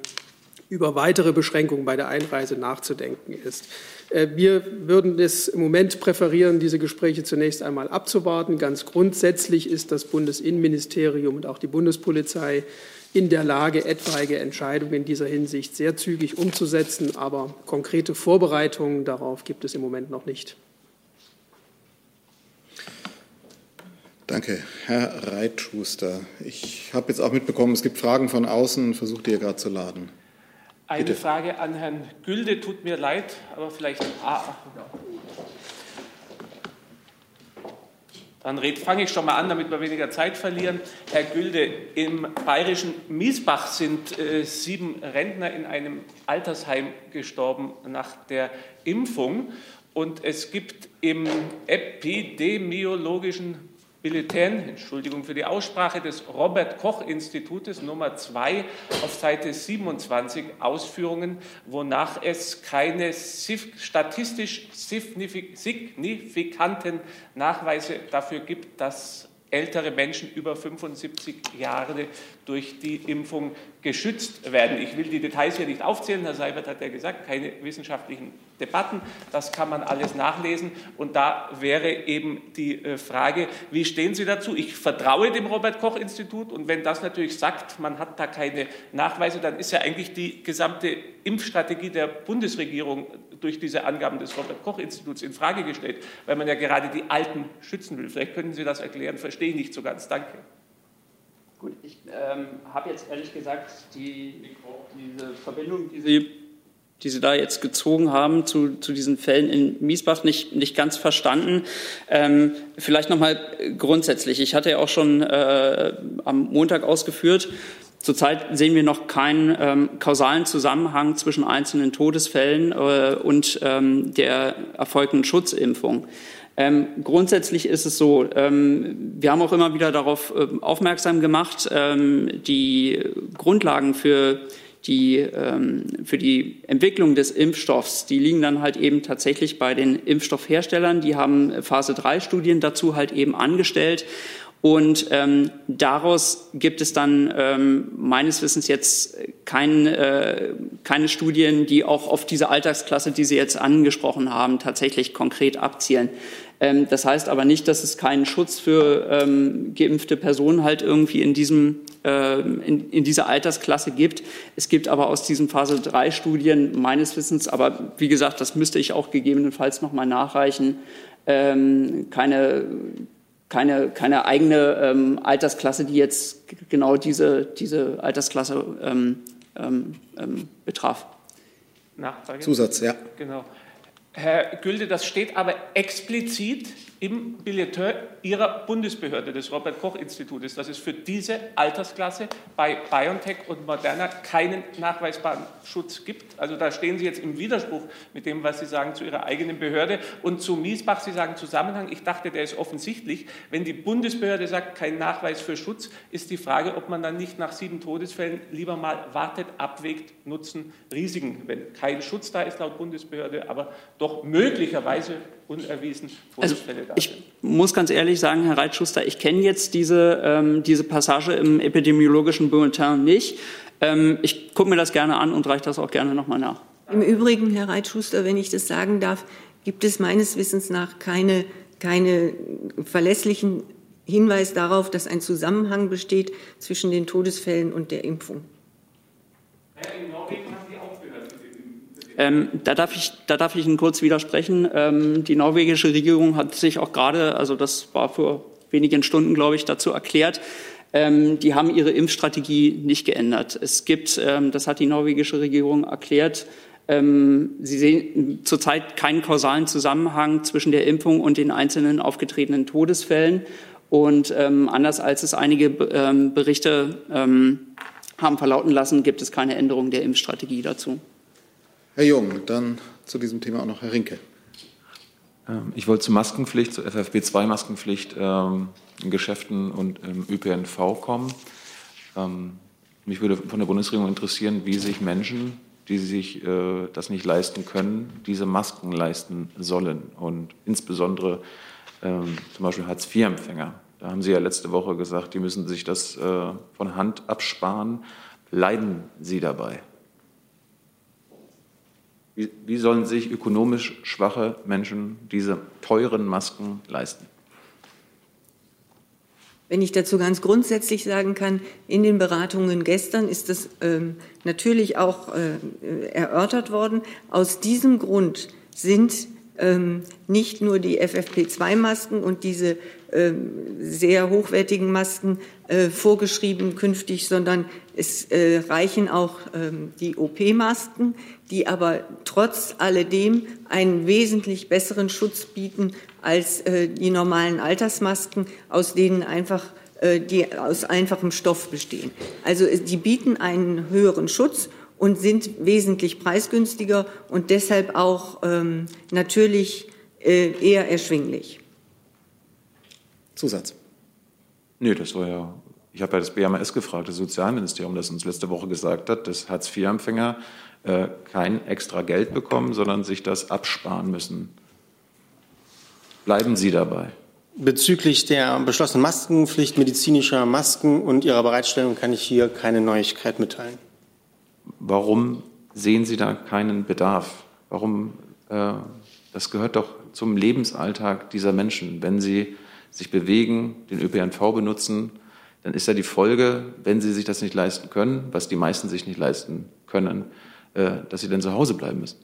über weitere Beschränkungen bei der Einreise nachzudenken ist. Äh, wir würden es im Moment präferieren, diese Gespräche zunächst einmal abzuwarten. Ganz grundsätzlich ist das Bundesinnenministerium und auch die Bundespolizei in der Lage, etwaige Entscheidungen in dieser Hinsicht sehr zügig umzusetzen. Aber konkrete Vorbereitungen darauf gibt es im Moment noch nicht. Danke, Herr Reitschuster. Ich habe jetzt auch mitbekommen, es gibt Fragen von außen. Versucht ihr gerade zu laden. Eine Bitte. Frage an Herrn Gülde. Tut mir leid, aber vielleicht. Ah, Dann fange ich schon mal an, damit wir weniger Zeit verlieren. Herr Gülde, im bayerischen Miesbach sind äh, sieben Rentner in einem Altersheim gestorben nach der Impfung. Und es gibt im epidemiologischen Bulletin, Entschuldigung für die Aussprache, des Robert Koch Institutes Nummer 2 auf Seite 27 Ausführungen, wonach es keine statistisch signifikanten Nachweise dafür gibt, dass ältere Menschen über 75 Jahre durch die Impfung geschützt werden. Ich will die Details hier nicht aufzählen. Herr Seibert hat ja gesagt, keine wissenschaftlichen Debatten. Das kann man alles nachlesen. Und da wäre eben die äh, Frage, wie stehen Sie dazu? Ich vertraue dem Robert-Koch-Institut. Und wenn das natürlich sagt, man hat da keine Nachweise, dann ist ja eigentlich die gesamte Impfstrategie der Bundesregierung durch diese Angaben des Robert-Koch-Instituts in Frage gestellt, weil man ja gerade die Alten schützen will. Vielleicht können Sie das erklären. Verstehe ich nicht so ganz. Danke. Gut, ich ähm, habe jetzt ehrlich gesagt die, diese Verbindung, die Sie, die Sie da jetzt gezogen haben zu, zu diesen Fällen in Miesbach nicht, nicht ganz verstanden. Ähm, vielleicht nochmal grundsätzlich. Ich hatte ja auch schon äh, am Montag ausgeführt, Zurzeit sehen wir noch keinen ähm, kausalen Zusammenhang zwischen einzelnen Todesfällen äh, und ähm, der erfolgten Schutzimpfung. Ähm, grundsätzlich ist es so, ähm, wir haben auch immer wieder darauf äh, aufmerksam gemacht, ähm, die Grundlagen für die, ähm, für die Entwicklung des Impfstoffs, die liegen dann halt eben tatsächlich bei den Impfstoffherstellern. Die haben Phase 3 Studien dazu halt eben angestellt. Und ähm, daraus gibt es dann ähm, meines Wissens jetzt kein, äh, keine Studien, die auch auf diese Alltagsklasse, die Sie jetzt angesprochen haben, tatsächlich konkret abzielen. Ähm, das heißt aber nicht, dass es keinen Schutz für ähm, geimpfte Personen halt irgendwie in diesem ähm, in, in dieser Altersklasse gibt. Es gibt aber aus diesen Phase 3 Studien meines Wissens, aber wie gesagt, das müsste ich auch gegebenenfalls noch mal nachreichen, ähm, keine keine, keine eigene ähm, Altersklasse, die jetzt genau diese, diese Altersklasse ähm, ähm, betraf. Nachfrage? Zusatz, ja. Genau. Herr Gülde, das steht aber explizit im Billeteur Ihrer Bundesbehörde, des Robert-Koch-Institutes, dass es für diese Altersklasse bei BioNTech und Moderna keinen nachweisbaren Schutz gibt. Also da stehen Sie jetzt im Widerspruch mit dem, was Sie sagen zu Ihrer eigenen Behörde. Und zu Miesbach, Sie sagen Zusammenhang. Ich dachte, der ist offensichtlich. Wenn die Bundesbehörde sagt, kein Nachweis für Schutz, ist die Frage, ob man dann nicht nach sieben Todesfällen lieber mal wartet, abwägt, Nutzen, Risiken, wenn kein Schutz da ist laut Bundesbehörde, aber doch möglicherweise unerwiesen Todesfälle also, da sind. Ich muss ganz ehrlich sagen, Herr Reitschuster, ich kenne jetzt diese, ähm, diese Passage im epidemiologischen Bulletin nicht. Ähm, ich gucke mir das gerne an und reiche das auch gerne nochmal nach. Im Übrigen, Herr Reitschuster, wenn ich das sagen darf, gibt es meines Wissens nach keine, keine verlässlichen Hinweis darauf, dass ein Zusammenhang besteht zwischen den Todesfällen und der Impfung. In Norwegen. Ähm, da, darf ich, da darf ich Ihnen kurz widersprechen. Ähm, die norwegische Regierung hat sich auch gerade, also das war vor wenigen Stunden, glaube ich, dazu erklärt, ähm, die haben ihre Impfstrategie nicht geändert. Es gibt, ähm, das hat die norwegische Regierung erklärt, ähm, Sie sehen zurzeit keinen kausalen Zusammenhang zwischen der Impfung und den einzelnen aufgetretenen Todesfällen. Und ähm, anders als es einige Berichte haben verlauten lassen, gibt es keine Änderung der Impfstrategie dazu. Herr Jung, dann zu diesem Thema auch noch Herr Rinke. Ähm, ich wollte zur Maskenpflicht, zur FFP2-Maskenpflicht ähm, in Geschäften und im ÖPNV kommen. Ähm, mich würde von der Bundesregierung interessieren, wie sich Menschen, die sich äh, das nicht leisten können, diese Masken leisten sollen. Und insbesondere zum Beispiel Hartz-IV-Empfänger. Da haben Sie ja letzte Woche gesagt, die müssen sich das äh, von Hand absparen. Leiden Sie dabei? Wie, wie sollen sich ökonomisch schwache Menschen diese teuren Masken leisten? Wenn ich dazu ganz grundsätzlich sagen kann, in den Beratungen gestern ist das ähm, natürlich auch äh, erörtert worden. Aus diesem Grund sind nicht nur die FFP2-Masken und diese ähm, sehr hochwertigen Masken äh, vorgeschrieben künftig, sondern es äh, reichen auch ähm, die OP-Masken, die aber trotz alledem einen wesentlich besseren Schutz bieten als äh, die normalen Altersmasken, aus denen einfach die aus einfachem Stoff bestehen. Also die bieten einen höheren Schutz und sind wesentlich preisgünstiger und deshalb auch ähm, natürlich äh, eher erschwinglich. Zusatz. Nö, das war ja, ich habe ja das BMS gefragt, das Sozialministerium, das uns letzte Woche gesagt hat, dass Hartz-IV-Empfänger äh, kein extra Geld bekommen, sondern sich das absparen müssen. Bleiben Sie dabei. Bezüglich der beschlossenen Maskenpflicht medizinischer Masken und ihrer Bereitstellung kann ich hier keine Neuigkeit mitteilen. Warum sehen Sie da keinen Bedarf? Warum, äh, das gehört doch zum Lebensalltag dieser Menschen. Wenn sie sich bewegen, den ÖPNV benutzen, dann ist ja die Folge, wenn sie sich das nicht leisten können, was die meisten sich nicht leisten können, äh, dass sie dann zu Hause bleiben müssen.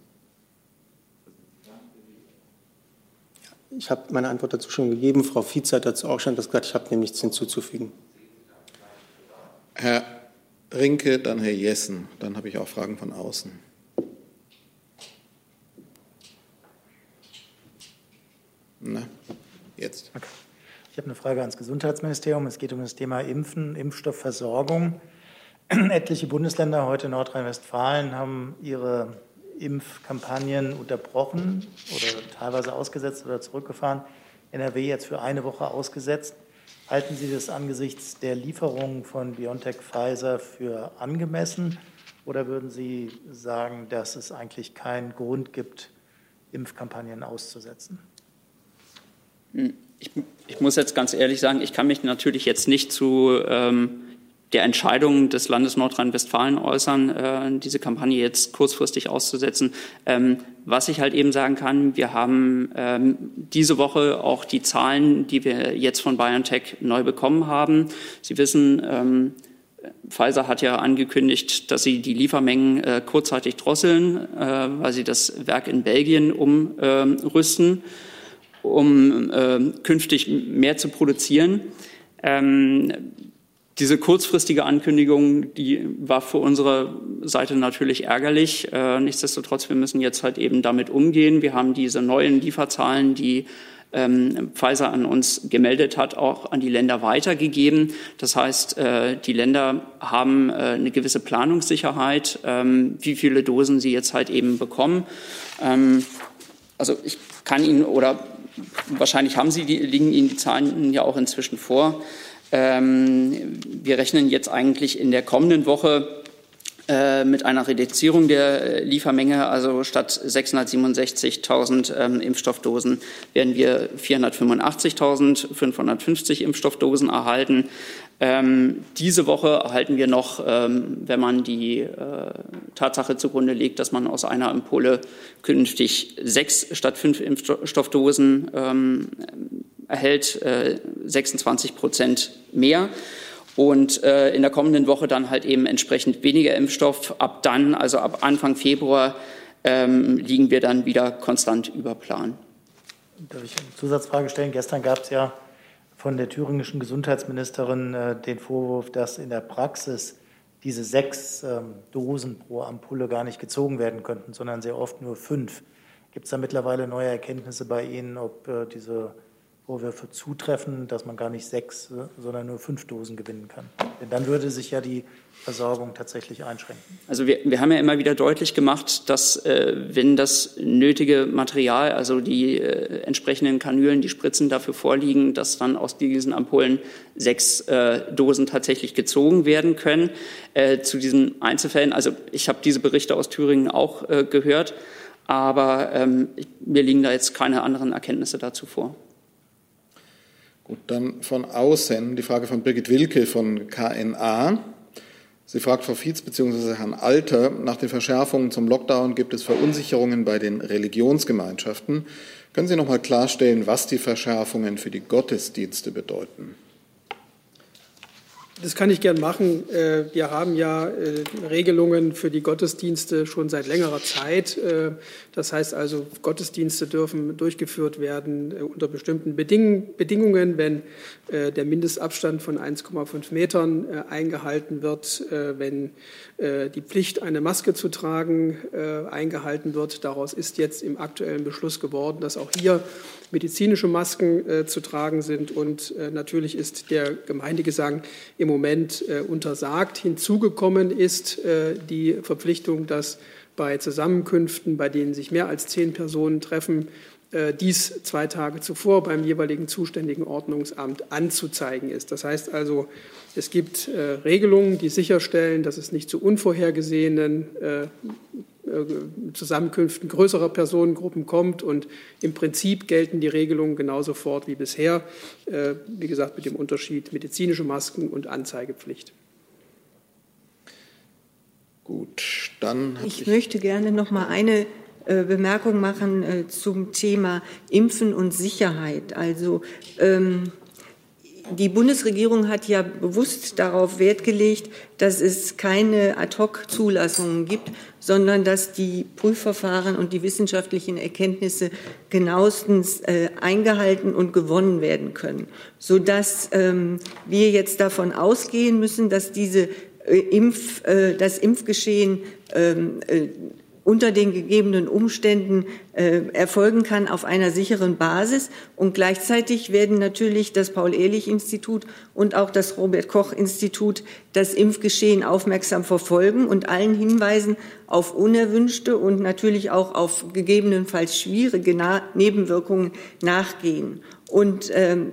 Ich habe meine Antwort dazu schon gegeben. Frau Vize hat dazu auch schon das gesagt. Ich habe dem nichts hinzuzufügen. Herr Rinke, dann Herr Jessen. Dann habe ich auch Fragen von außen. Na, jetzt. Okay. Ich habe eine Frage ans Gesundheitsministerium. Es geht um das Thema Impfen, Impfstoffversorgung. Etliche Bundesländer, heute Nordrhein-Westfalen, haben ihre Impfkampagnen unterbrochen oder teilweise ausgesetzt oder zurückgefahren. NRW jetzt für eine Woche ausgesetzt. Halten Sie das angesichts der Lieferungen von BioNTech Pfizer für angemessen oder würden Sie sagen, dass es eigentlich keinen Grund gibt, Impfkampagnen auszusetzen? Ich, ich muss jetzt ganz ehrlich sagen, ich kann mich natürlich jetzt nicht zu ähm, der Entscheidung des Landes Nordrhein-Westfalen äußern, äh, diese Kampagne jetzt kurzfristig auszusetzen. Ähm, was ich halt eben sagen kann, wir haben ähm, diese Woche auch die Zahlen, die wir jetzt von BioNTech neu bekommen haben. Sie wissen, ähm, Pfizer hat ja angekündigt, dass sie die Liefermengen äh, kurzzeitig drosseln, äh, weil sie das Werk in Belgien umrüsten, um künftig mehr zu produzieren. Diese kurzfristige Ankündigung, die war für unsere Seite natürlich ärgerlich. Äh, nichtsdestotrotz, wir müssen jetzt halt eben damit umgehen. Wir haben diese neuen Lieferzahlen, die ähm, Pfizer an uns gemeldet hat, auch an die Länder weitergegeben. Das heißt, äh, die Länder haben äh, eine gewisse Planungssicherheit, ähm, wie viele Dosen sie jetzt halt eben bekommen. Ähm, also ich kann Ihnen oder wahrscheinlich haben Sie die, liegen Ihnen die Zahlen ja auch inzwischen vor. Ähm, wir rechnen jetzt eigentlich in der kommenden Woche äh, mit einer Reduzierung der Liefermenge. Also statt 667.000 ähm, Impfstoffdosen werden wir 485.550 Impfstoffdosen erhalten. Ähm, diese Woche erhalten wir noch, ähm, wenn man die äh, Tatsache zugrunde legt, dass man aus einer Ampulle künftig sechs statt fünf Impfstoffdosen erhält 26 Prozent mehr und äh, in der kommenden Woche dann halt eben entsprechend weniger Impfstoff. Ab dann, also ab Anfang Februar, ähm, liegen wir dann wieder konstant über Plan. Darf ich eine Zusatzfrage stellen? Gestern gab es ja von der thüringischen Gesundheitsministerin äh, den Vorwurf, dass in der Praxis diese sechs ähm, Dosen pro Ampulle gar nicht gezogen werden könnten, sondern sehr oft nur fünf. Gibt es da mittlerweile neue Erkenntnisse bei Ihnen, ob äh, diese Vorwürfe zutreffen, dass man gar nicht sechs, sondern nur fünf Dosen gewinnen kann. Denn dann würde sich ja die Versorgung tatsächlich einschränken. Also wir, wir haben ja immer wieder deutlich gemacht, dass äh, wenn das nötige Material, also die äh, entsprechenden Kanülen, die Spritzen dafür vorliegen, dass dann aus diesen Ampullen sechs äh, Dosen tatsächlich gezogen werden können. Äh, zu diesen Einzelfällen, also ich habe diese Berichte aus Thüringen auch äh, gehört, aber ähm, mir liegen da jetzt keine anderen Erkenntnisse dazu vor. Gut, dann von außen die Frage von Birgit Wilke von KNA. Sie fragt Frau Fietz bzw. Herrn Alter, nach den Verschärfungen zum Lockdown gibt es Verunsicherungen bei den Religionsgemeinschaften. Können Sie noch mal klarstellen, was die Verschärfungen für die Gottesdienste bedeuten? Das kann ich gern machen. Äh, wir haben ja äh, Regelungen für die Gottesdienste schon seit längerer Zeit. Äh, das heißt also, Gottesdienste dürfen durchgeführt werden unter bestimmten Bedingungen, wenn der Mindestabstand von 1,5 Metern eingehalten wird, wenn die Pflicht, eine Maske zu tragen, eingehalten wird. Daraus ist jetzt im aktuellen Beschluss geworden, dass auch hier medizinische Masken zu tragen sind. Und natürlich ist der Gemeindegesang im Moment äh, untersagt. Hinzugekommen ist äh, die Verpflichtung, dass bei Zusammenkünften, bei denen sich mehr als zehn Personen treffen, äh, dies zwei Tage zuvor beim jeweiligen zuständigen Ordnungsamt anzuzeigen ist. Das heißt also, es gibt äh, Regelungen, die sicherstellen, dass es nicht zu unvorhergesehenen äh, äh, Zusammenkünften größerer Personengruppen kommt. Und im Prinzip gelten die Regelungen genauso fort wie bisher. Äh, wie gesagt, mit dem Unterschied medizinische Masken und Anzeigepflicht. Gut, dann. Ich, ich möchte gerne noch mal eine äh, Bemerkung machen zum Thema Impfen und Sicherheit. Also ähm, die Bundesregierung hat ja bewusst darauf Wert gelegt, dass es keine Ad-hoc-Zulassungen gibt, sondern dass die Prüfverfahren und die wissenschaftlichen Erkenntnisse genauestens äh, eingehalten und gewonnen werden können, sodass ähm, wir jetzt davon ausgehen müssen, dass diese äh, Impf, äh, das Impfgeschehen ähm, äh, unter den gegebenen Umständen äh, erfolgen kann auf einer sicheren Basis. Und gleichzeitig werden natürlich das Paul-Ehrlich-Institut und auch das Robert-Koch-Institut das Impfgeschehen aufmerksam verfolgen und allen Hinweisen auf unerwünschte und natürlich auch auf gegebenenfalls schwierige Nebenwirkungen nachgehen. Und ähm,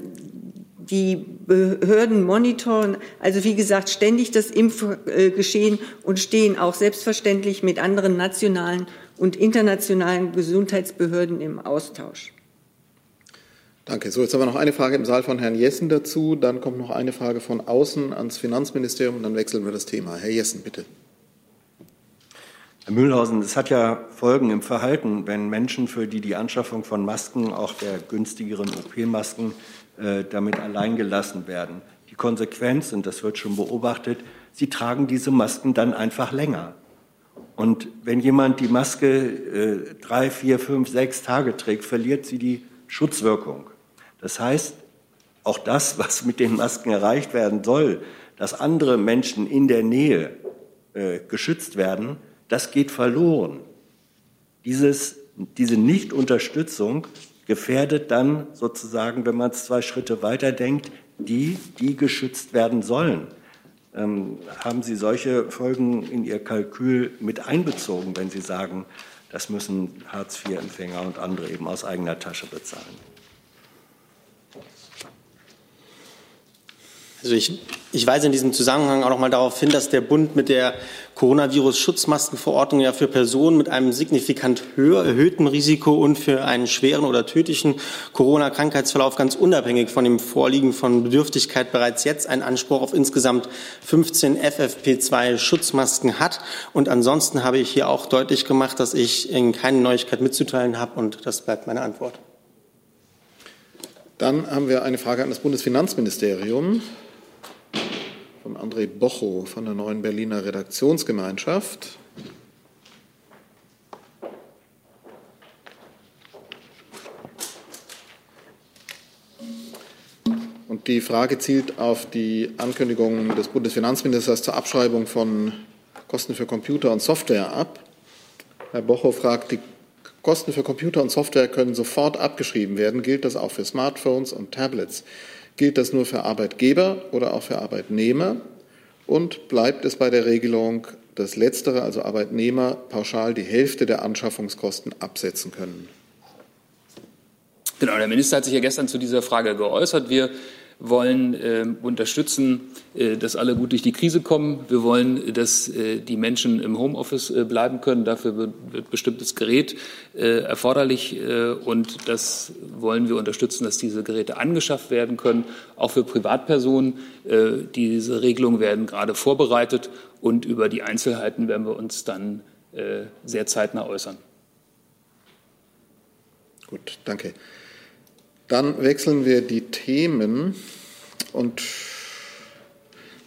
die Behörden monitoren, also wie gesagt, ständig das Impfgeschehen und stehen auch selbstverständlich mit anderen nationalen und internationalen Gesundheitsbehörden im Austausch. Danke. So, jetzt haben wir noch eine Frage im Saal von Herrn Jessen dazu. Dann kommt noch eine Frage von außen ans Finanzministerium und dann wechseln wir das Thema. Herr Jessen, bitte. Herr Mühlhausen, es hat ja Folgen im Verhalten, wenn Menschen, für die die Anschaffung von Masken, auch der günstigeren OP-Masken, damit allein gelassen werden. Die Konsequenz, und das wird schon beobachtet, sie tragen diese Masken dann einfach länger. Und wenn jemand die Maske äh, drei, vier, fünf, sechs Tage trägt, verliert sie die Schutzwirkung. Das heißt, auch das, was mit den Masken erreicht werden soll, dass andere Menschen in der Nähe äh, geschützt werden, das geht verloren. Dieses, diese Nichtunterstützung gefährdet dann sozusagen, wenn man es zwei Schritte weiter denkt, die, die geschützt werden sollen. Ähm, haben Sie solche Folgen in Ihr Kalkül mit einbezogen, wenn Sie sagen, das müssen Hartz-IV-Empfänger und andere eben aus eigener Tasche bezahlen? Also ich, ich weise in diesem Zusammenhang auch noch mal darauf hin, dass der Bund mit der Coronavirus-Schutzmaskenverordnung ja für Personen mit einem signifikant höher erhöhten Risiko und für einen schweren oder tödlichen Corona-Krankheitsverlauf ganz unabhängig von dem Vorliegen von Bedürftigkeit bereits jetzt einen Anspruch auf insgesamt 15 FFP2-Schutzmasken hat. Und ansonsten habe ich hier auch deutlich gemacht, dass ich Ihnen keine Neuigkeit mitzuteilen habe und das bleibt meine Antwort. Dann haben wir eine Frage an das Bundesfinanzministerium von André Bocho von der Neuen Berliner Redaktionsgemeinschaft. Und die Frage zielt auf die Ankündigung des Bundesfinanzministers zur Abschreibung von Kosten für Computer und Software ab. Herr Bocho fragt, die Kosten für Computer und Software können sofort abgeschrieben werden. Gilt das auch für Smartphones und Tablets? Gilt das nur für Arbeitgeber oder auch für Arbeitnehmer? Und bleibt es bei der Regelung, dass letztere, also Arbeitnehmer, pauschal die Hälfte der Anschaffungskosten absetzen können? Genau, der Minister hat sich ja gestern zu dieser Frage geäußert. Wir wollen äh, unterstützen, äh, dass alle gut durch die Krise kommen. Wir wollen, dass äh, die Menschen im Homeoffice äh, bleiben können. Dafür wird, wird bestimmtes Gerät äh, erforderlich äh, und das wollen wir unterstützen, dass diese Geräte angeschafft werden können, auch für Privatpersonen. diese Regelungen werden gerade vorbereitet und über die Einzelheiten werden wir uns dann sehr zeitnah äußern. Gut, danke. Dann wechseln wir die Themen und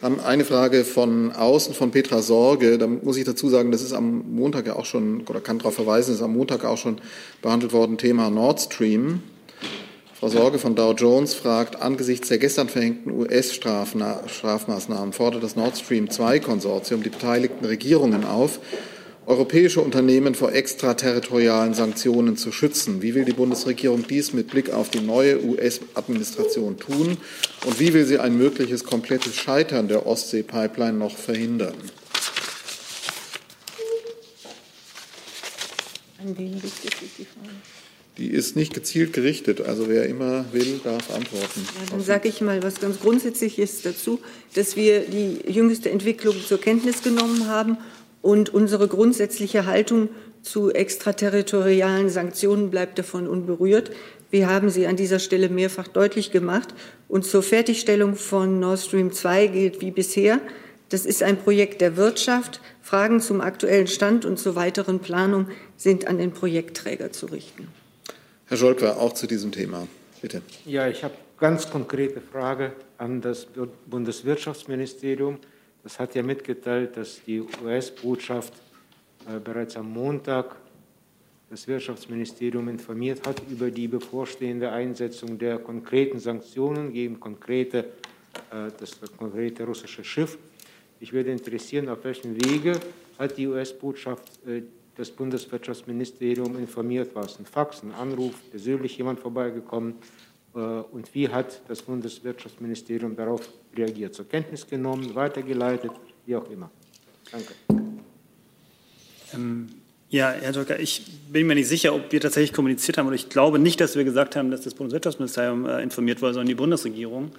haben eine Frage von außen von Petra Sorge. Da muss ich dazu sagen, das ist am Montag ja auch schon, oder kann darauf verweisen, ist am Montag auch schon behandelt worden, Thema Nord Stream. Frau Sorge von Dow Jones fragt, angesichts der gestern verhängten US-Strafmaßnahmen fordert das Nord Stream 2 Konsortium die beteiligten Regierungen auf, europäische Unternehmen vor extraterritorialen Sanktionen zu schützen. Wie will die Bundesregierung dies mit Blick auf die neue US-Administration tun? Und wie will sie ein mögliches komplettes Scheitern der Ostsee-Pipeline noch verhindern? An wen richtet sich die Frage? Die ist nicht gezielt gerichtet. Also wer immer will, darf antworten. Ja, dann sage ich mal was ganz Grundsätzliches dazu, dass wir die jüngste Entwicklung zur Kenntnis genommen haben und unsere grundsätzliche Haltung zu extraterritorialen Sanktionen bleibt davon unberührt. Wir haben sie an dieser Stelle mehrfach deutlich gemacht. Und zur Fertigstellung von Nord Stream 2 gilt wie bisher. Das ist ein Projekt der Wirtschaft. Fragen zum aktuellen Stand und zur weiteren Planung sind an den Projektträger zu richten. Herr Scholker, auch zu diesem Thema. Bitte. Ja, ich habe ganz konkrete Frage an das Bundeswirtschaftsministerium. Das hat ja mitgeteilt, dass die US-Botschaft äh, bereits am Montag das Wirtschaftsministerium informiert hat über die bevorstehende Einsetzung der konkreten Sanktionen gegen konkrete, äh, das konkrete russische Schiff. Ich würde interessieren, auf welchem Wege hat die US-Botschaft äh, das Bundeswirtschaftsministerium informiert? War es ein Fax, ein Anruf, persönlich jemand vorbeigekommen? Äh, und wie hat das Bundeswirtschaftsministerium darauf reagiert? Zur Kenntnis genommen, weitergeleitet, wie auch immer. Danke. Ähm, ja, Herr Joker, ich bin mir nicht sicher, ob wir tatsächlich kommuniziert haben. Oder ich glaube nicht, dass wir gesagt haben, dass das Bundeswirtschaftsministerium äh, informiert wurde, sondern die Bundesregierung.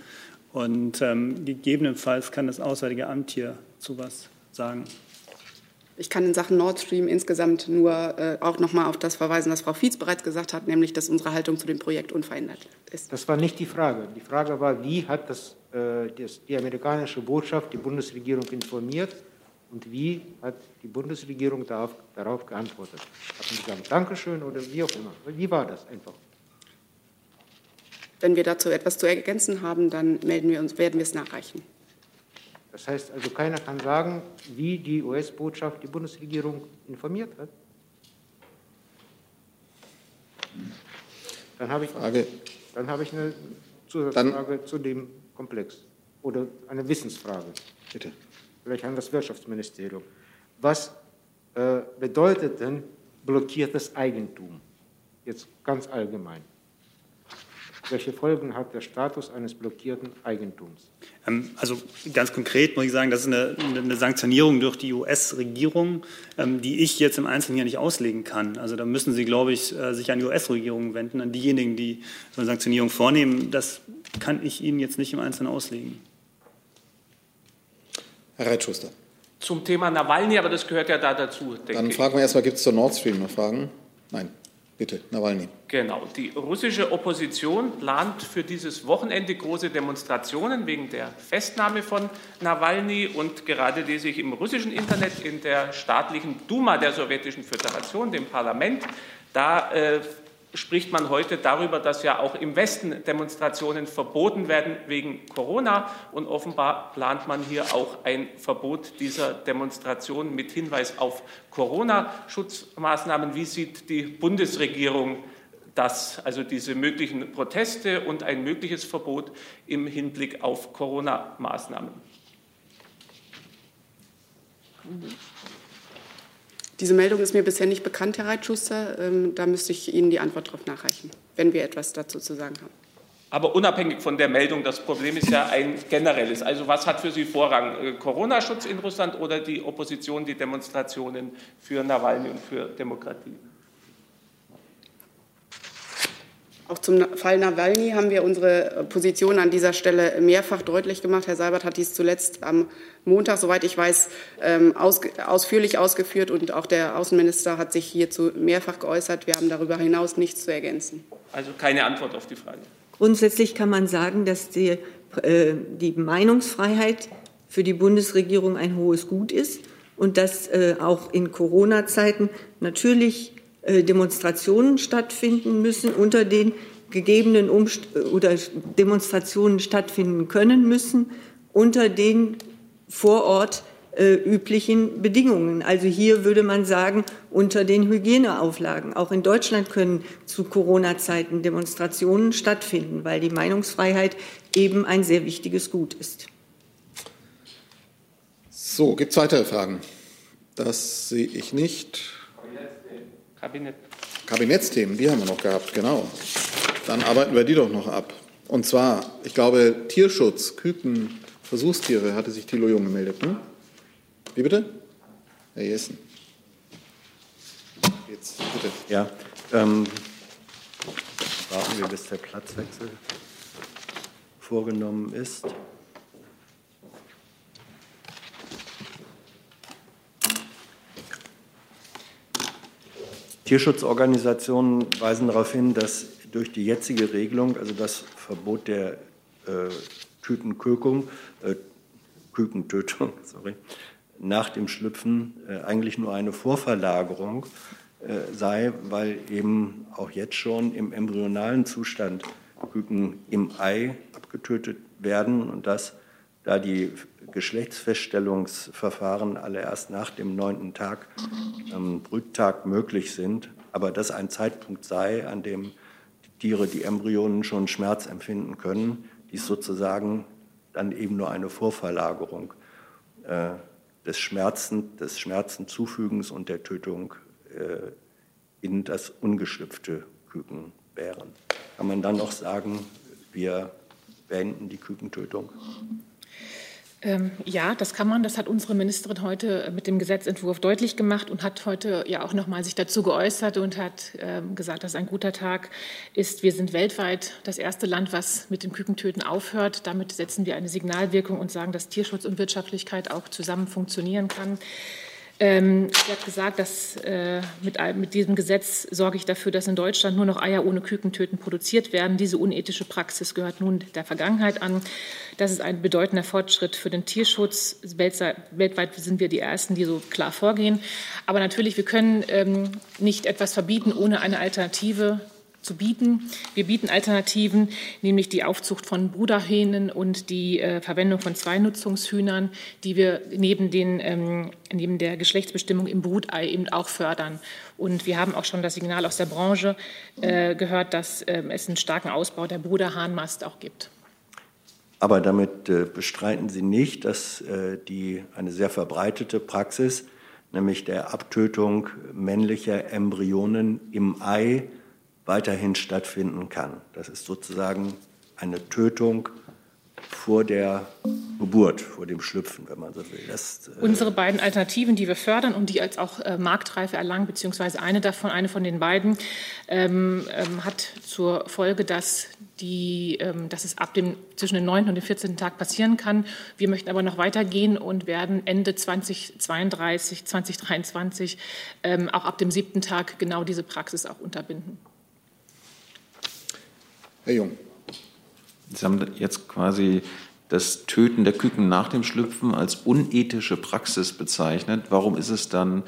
Und ähm, gegebenenfalls kann das Auswärtige Amt hier zu was sagen. Ich kann in Sachen Nord Stream insgesamt nur äh, auch noch mal auf das verweisen, was Frau Fietz bereits gesagt hat, nämlich, dass unsere Haltung zu dem Projekt unverändert ist. Das war nicht die Frage. Die Frage war, wie hat das, äh, das, die amerikanische Botschaft die Bundesregierung informiert und wie hat die Bundesregierung darauf, darauf geantwortet? Haben Sie gesagt, Dankeschön oder wie auch immer? Wie war das einfach? Wenn wir dazu etwas zu ergänzen haben, dann melden wir uns, werden wir es nachreichen. Das heißt also, keiner kann sagen, wie die US-Botschaft die Bundesregierung informiert hat. Dann habe ich, Frage. Dann habe ich eine Zusatzfrage dann, zu dem Komplex oder eine Wissensfrage. Bitte. Vielleicht an das Wirtschaftsministerium. Was äh, bedeutet denn blockiertes Eigentum? Jetzt ganz allgemein. Welche Folgen hat der Status eines blockierten Eigentums? Ähm, also ganz konkret muss ich sagen, das ist eine, eine Sanktionierung durch die US-Regierung, ähm, die ich jetzt im Einzelnen hier nicht auslegen kann. Also da müssen Sie, glaube ich, äh, sich an die US-Regierung wenden, an diejenigen, die so eine Sanktionierung vornehmen. Das kann ich Ihnen jetzt nicht im Einzelnen auslegen. Herr Reitschuster. Zum Thema Nawalny, aber das gehört ja da dazu. Dann fragen wir erstmal, gibt es zur Nord Stream noch Fragen? Nein. Bitte, Nawalny. Genau. Die russische Opposition plant für dieses Wochenende große Demonstrationen wegen der Festnahme von Nawalny. Und gerade lese ich im russischen Internet in der staatlichen Duma der Sowjetischen Föderation, dem Parlament, da äh, spricht man heute darüber, dass ja auch im Westen Demonstrationen verboten werden wegen Corona. Und offenbar plant man hier auch ein Verbot dieser Demonstrationen mit Hinweis auf Corona-Schutzmaßnahmen. Wie sieht die Bundesregierung das, also diese möglichen Proteste und ein mögliches Verbot im Hinblick auf Corona-Maßnahmen? Diese Meldung ist mir bisher nicht bekannt, Herr Reitschuster. Ähm, da müsste ich Ihnen die Antwort darauf nachreichen, wenn wir etwas dazu zu sagen haben. Aber unabhängig von der Meldung, das Problem ist ja ein generelles. Also was hat für Sie Vorrang? Äh, Corona-Schutz in Russland oder die Opposition, die Demonstrationen für Nawalny und für Demokratie? Auch zum Fall Nawalny haben wir unsere Position an dieser Stelle mehrfach deutlich gemacht. Herr Seibert hat dies zuletzt am Montag, soweit ich weiß, ähm, ausführlich ausgeführt und auch der Außenminister hat sich hierzu mehrfach geäußert. Wir haben darüber hinaus nichts zu ergänzen. Also keine Antwort auf die Frage. Grundsätzlich kann man sagen, dass die, äh, die Meinungsfreiheit für die Bundesregierung ein hohes Gut ist und dass äh, auch in Corona-Zeiten natürlich äh, Demonstrationen stattfinden müssen, unter den gegebenen Umst oder Demonstrationen stattfinden können müssen, unter den vor Ort äh, üblichen Bedingungen. Also hier würde man sagen, unter den Hygieneauflagen. Auch in Deutschland können zu Corona-Zeiten Demonstrationen stattfinden, weil die Meinungsfreiheit eben ein sehr wichtiges Gut ist. So, gibt es weitere Fragen? Das sehe ich nicht. Kabinett. Kabinettsthemen, die haben wir noch gehabt, genau. Dann arbeiten wir die doch noch ab. Und zwar, ich glaube, Tierschutz, Küken, Versuchstiere, hatte sich Thilo Jung gemeldet. Ne? Wie bitte? Herr Jessen. Jetzt, bitte. Ja, ähm, warten wir, bis der Platzwechsel vorgenommen ist. Tierschutzorganisationen weisen darauf hin, dass durch die jetzige Regelung, also das Verbot der äh, Kükenkökung, äh, Kükentötung, sorry, nach dem Schlüpfen äh, eigentlich nur eine Vorverlagerung äh, sei, weil eben auch jetzt schon im embryonalen Zustand Küken im Ei abgetötet werden und dass da die Geschlechtsfeststellungsverfahren alle erst nach dem neunten Tag, ähm, Brüttag möglich sind, aber dass ein Zeitpunkt sei, an dem die Tiere, die Embryonen schon Schmerz empfinden können, dies sozusagen dann eben nur eine Vorverlagerung äh, des, Schmerzen, des Schmerzenzufügens und der Tötung äh, in das ungeschlüpfte Küken wären. Kann man dann noch sagen, wir beenden die Kükentötung? Ähm, ja, das kann man. Das hat unsere Ministerin heute mit dem Gesetzentwurf deutlich gemacht und hat heute ja auch noch mal sich dazu geäußert und hat ähm, gesagt, dass ein guter Tag ist. Wir sind weltweit das erste Land, was mit dem Kükentöten aufhört. Damit setzen wir eine Signalwirkung und sagen, dass Tierschutz und Wirtschaftlichkeit auch zusammen funktionieren kann. Ähm, sie hat gesagt, dass äh, mit, mit, diesem Gesetz sorge ich dafür, dass in Deutschland nur noch Eier ohne Kükentöten produziert werden. Diese unethische Praxis gehört nun der Vergangenheit an. Das ist ein bedeutender Fortschritt für den Tierschutz. Weltweit sind wir die Ersten, die so klar vorgehen. Aber natürlich, wir können ähm, nicht etwas verbieten ohne eine Alternative zu bieten. Wir bieten Alternativen, nämlich die Aufzucht von Bruderhähnen und die äh, Verwendung von Zweinutzungshühnern, die wir neben, den, ähm, neben der Geschlechtsbestimmung im Brutei eben auch fördern. Und wir haben auch schon das Signal aus der Branche äh, gehört, dass äh, es einen starken Ausbau der Bruderhahnmast auch gibt. Aber damit äh, bestreiten Sie nicht, dass äh, die eine sehr verbreitete Praxis, nämlich der Abtötung männlicher Embryonen im Ei, weiterhin stattfinden kann. Das ist sozusagen eine Tötung vor der Geburt, vor dem Schlüpfen, wenn man so will. Das, äh Unsere beiden Alternativen, die wir fördern und die als auch äh, Marktreife erlangen, beziehungsweise eine davon, eine von den beiden, ähm, ähm, hat zur Folge, dass, die, ähm, dass es ab dem zwischen dem 9. und dem 14. Tag passieren kann. Wir möchten aber noch weitergehen und werden Ende 2032, 2023 ähm, auch ab dem siebten Tag genau diese Praxis auch unterbinden. Herr Jung. Sie haben jetzt quasi das Töten der Küken nach dem Schlüpfen als unethische Praxis bezeichnet. Warum ist es dann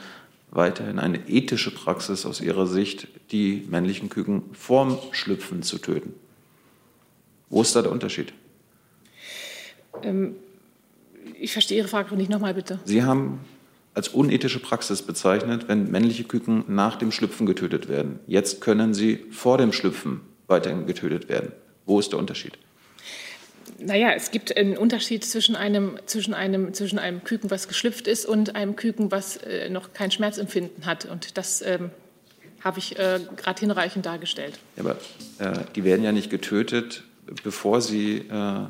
weiterhin eine ethische Praxis aus Ihrer Sicht, die männlichen Küken vorm Schlüpfen zu töten? Wo ist da der Unterschied? Ähm, ich verstehe Ihre Frage nicht nochmal bitte. Sie haben als unethische Praxis bezeichnet, wenn männliche Küken nach dem Schlüpfen getötet werden. Jetzt können sie vor dem Schlüpfen weiterhin getötet werden. Wo ist der Unterschied? Naja, es gibt einen Unterschied zwischen einem, zwischen, einem, zwischen einem Küken, was geschlüpft ist, und einem Küken, was äh, noch kein Schmerzempfinden hat. Und das ähm, habe ich äh, gerade hinreichend dargestellt. Ja, aber äh, die werden ja nicht getötet, bevor sie äh,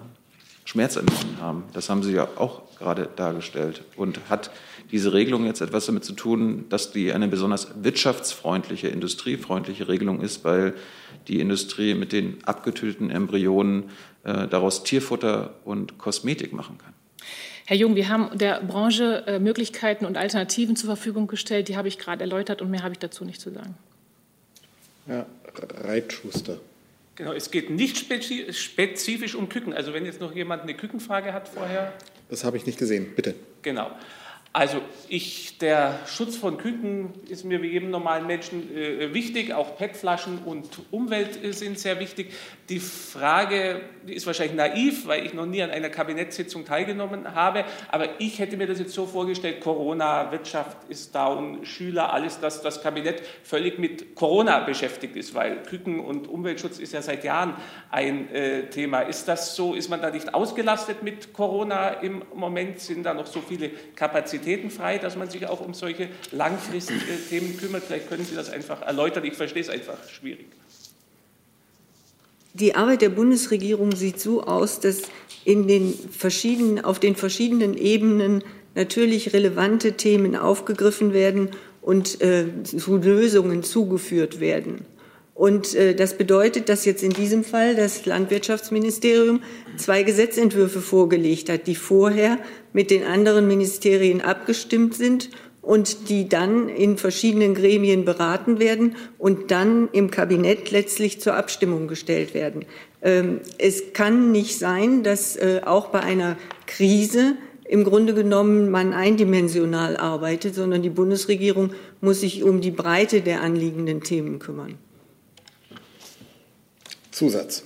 Schmerzempfinden haben. Das haben Sie ja auch gerade dargestellt. Und hat diese Regelung jetzt etwas damit zu tun, dass die eine besonders wirtschaftsfreundliche, industriefreundliche Regelung ist, weil die Industrie mit den abgetöteten Embryonen äh, daraus Tierfutter und Kosmetik machen kann? Herr Jung, wir haben der Branche äh, Möglichkeiten und Alternativen zur Verfügung gestellt. Die habe ich gerade erläutert und mehr habe ich dazu nicht zu sagen. Herr Reitschuster. Genau, es geht nicht spezifisch um Küken. Also wenn jetzt noch jemand eine Kükenfrage hat vorher. Das habe ich nicht gesehen, bitte. Genau. Also ich, der Schutz von Küken ist mir wie jedem normalen Menschen äh, wichtig. Auch PET-Flaschen und Umwelt äh, sind sehr wichtig. Die Frage ist wahrscheinlich naiv, weil ich noch nie an einer Kabinettssitzung teilgenommen habe. Aber ich hätte mir das jetzt so vorgestellt, Corona, Wirtschaft ist down, Schüler, alles, dass das Kabinett völlig mit Corona beschäftigt ist, weil Küken und Umweltschutz ist ja seit Jahren ein äh, Thema. Ist das so? Ist man da nicht ausgelastet mit Corona im Moment? Sind da noch so viele Kapazitäten? Kapazitäten frei, dass man sich auch um solche langfristigen Themen kümmert. Vielleicht können Sie das einfach erläutern. Ich verstehe es einfach schwierig. Die Arbeit der Bundesregierung sieht so aus, dass in den verschiedenen, auf den verschiedenen Ebenen natürlich relevante Themen aufgegriffen werden und äh, zu Lösungen zugeführt werden. Und äh, das bedeutet, dass jetzt in diesem Fall das Landwirtschaftsministerium zwei Gesetzentwürfe vorgelegt hat, die vorher mit den anderen Ministerien abgestimmt sind und die dann in verschiedenen Gremien beraten werden und dann im Kabinett letztlich zur Abstimmung gestellt werden. Ähm, es kann nicht sein, dass äh, auch bei einer Krise im Grunde genommen man eindimensional arbeitet, sondern die Bundesregierung muss sich um die Breite der anliegenden Themen kümmern. Zusatz.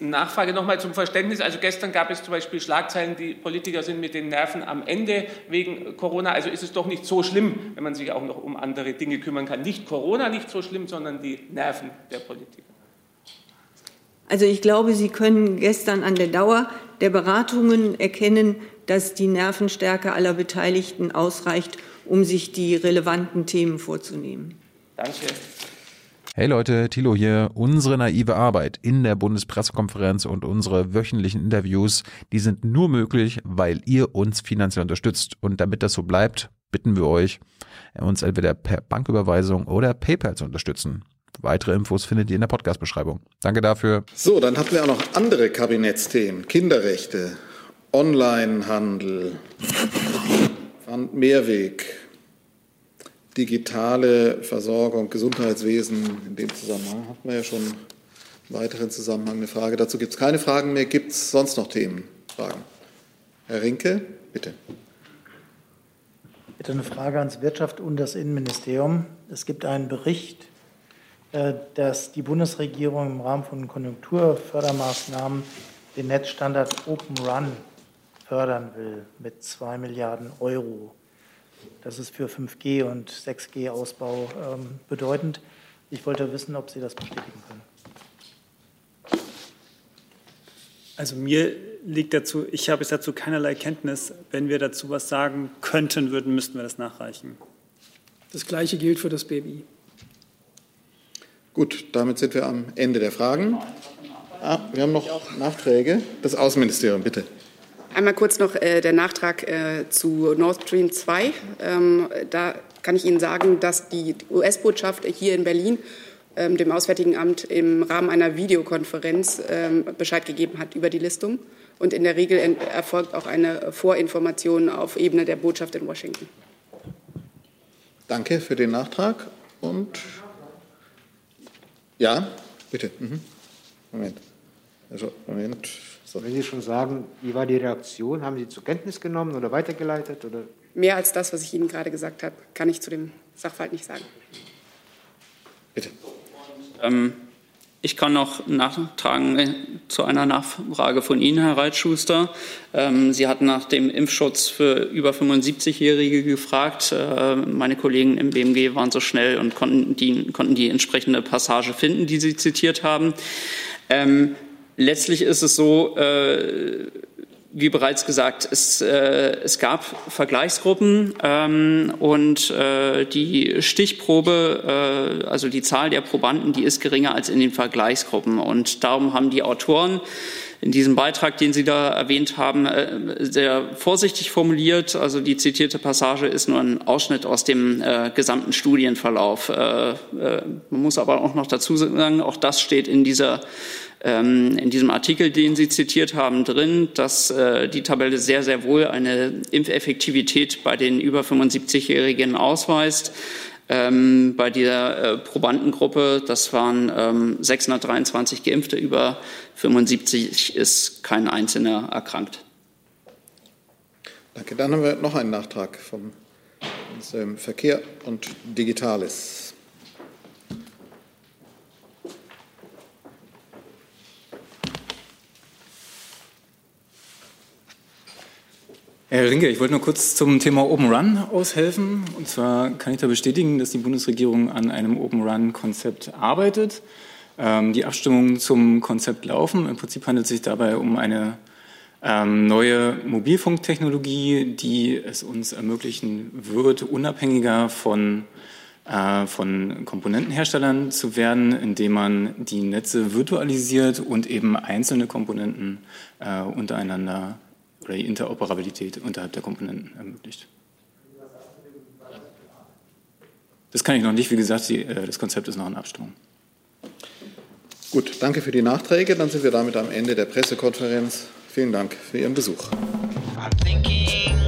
Nachfrage nochmal zum Verständnis. Also gestern gab es zum Beispiel Schlagzeilen, die Politiker sind mit den Nerven am Ende wegen Corona. Also ist es doch nicht so schlimm, wenn man sich auch noch um andere Dinge kümmern kann. Nicht Corona nicht so schlimm, sondern die Nerven der Politiker. Also ich glaube, Sie können gestern an der Dauer der Beratungen erkennen, dass die Nervenstärke aller Beteiligten ausreicht, um sich die relevanten Themen vorzunehmen. Danke. Hey Leute, Thilo hier. Unsere naive Arbeit in der Bundespressekonferenz und unsere wöchentlichen Interviews, die sind nur möglich, weil ihr uns finanziell unterstützt. Und damit das so bleibt, bitten wir euch, uns entweder per Banküberweisung oder PayPal zu unterstützen. Weitere Infos findet ihr in der Podcast-Beschreibung. Danke dafür. So, dann hatten wir auch noch andere Kabinettsthemen. Kinderrechte, Onlinehandel, Mehrweg, digitale Versorgung, Gesundheitswesen. In dem Zusammenhang hatten wir ja schon im weiteren Zusammenhang eine Frage. Dazu gibt es keine Fragen mehr. Gibt es sonst noch Themen? Fragen? Herr Rinke, bitte. Bitte eine Frage ans Wirtschaft und das Innenministerium. Es gibt einen Bericht, äh, dass die Bundesregierung im Rahmen von Konjunkturfördermaßnahmen den Netzstandard Open Run fördern will mit zwei Milliarden Euro. Das ist für 5G und 6G-Ausbau ähm, bedeutend. Ich wollte wissen, ob Sie das bestätigen können. Also mir liegt dazu, ich habe dazu keinerlei Kenntnis. Wenn wir dazu was sagen könnten, würden, müssten wir das nachreichen. Das Gleiche gilt für das BMI. Gut, damit sind wir am Ende der Fragen. Ah, wir haben noch Nachträge. Das Außenministerium, bitte. Einmal kurz noch äh, der Nachtrag äh, zu Nord Stream 2. Ähm, da kann ich Ihnen sagen, dass die US-Botschaft hier in Berlin ähm, dem Auswärtigen Amt im Rahmen einer Videokonferenz ähm, Bescheid gegeben hat über die Listung. Und in der Regel erfolgt auch eine Vorinformation auf Ebene der Botschaft in Washington. Danke für den Nachtrag. Und ja, bitte. Mhm. Moment. Also, Moment. So. Wenn Sie schon sagen, wie war die Reaktion? Haben Sie zur Kenntnis genommen oder weitergeleitet? Oder? Mehr als das, was ich Ihnen gerade gesagt habe, kann ich zu dem Sachverhalt nicht sagen. Bitte. Ähm, ich kann noch nachtragen äh, zu einer Nachfrage von Ihnen, Herr Reitschuster. Ähm, Sie hatten nach dem Impfschutz für über 75-Jährige gefragt. Äh, meine Kollegen im BMG waren so schnell und konnten die, konnten die entsprechende Passage finden, die Sie zitiert haben. Ähm, letztlich ist es so, äh, wie bereits gesagt, es, äh, es gab Vergleichsgruppen ähm, und äh, die Stichprobe, äh, also die Zahl der Probanden, die ist geringer als in den Vergleichsgruppen. Und darum haben die Autoren in diesem Beitrag, den Sie da erwähnt haben, äh, sehr vorsichtig formuliert. Also die zitierte Passage ist nur ein Ausschnitt aus dem äh, gesamten Studienverlauf. Äh, äh man muss aber auch noch dazu sagen, auch das steht in dieser in diesem Artikel, den Sie zitiert haben, drin, dass äh, die Tabelle sehr, sehr wohl eine Impfeffektivität bei den über 75-Jährigen ausweist. Ähm, bei dieser äh, Probandengruppe, das waren ähm, 623 Geimpfte, über 75 ist kein Einzelner erkrankt. Danke. Dann haben wir noch einen Nachtrag von unserem Verkehr und Digitales. Herr Rinke, ich wollte nur kurz zum Thema Open Run aushelfen. Und zwar kann ich da bestätigen, dass die Bundesregierung an einem Open Run-Konzept arbeitet. Ähm, die Abstimmungen zum Konzept laufen. Im Prinzip handelt es sich dabei um eine ähm, neue Mobilfunktechnologie, die es uns ermöglichen wird, unabhängiger von, äh, von Komponentenherstellern zu werden, indem man die Netze virtualisiert und eben einzelne Komponenten äh, untereinander oder die Interoperabilität unterhalb der Komponenten ermöglicht. Das kann ich noch nicht. Wie gesagt, die, äh, das Konzept ist noch in Abstimmung. Gut, danke für die Nachträge. Dann sind wir damit am Ende der Pressekonferenz. Vielen Dank für Ihren Besuch. I'm thinking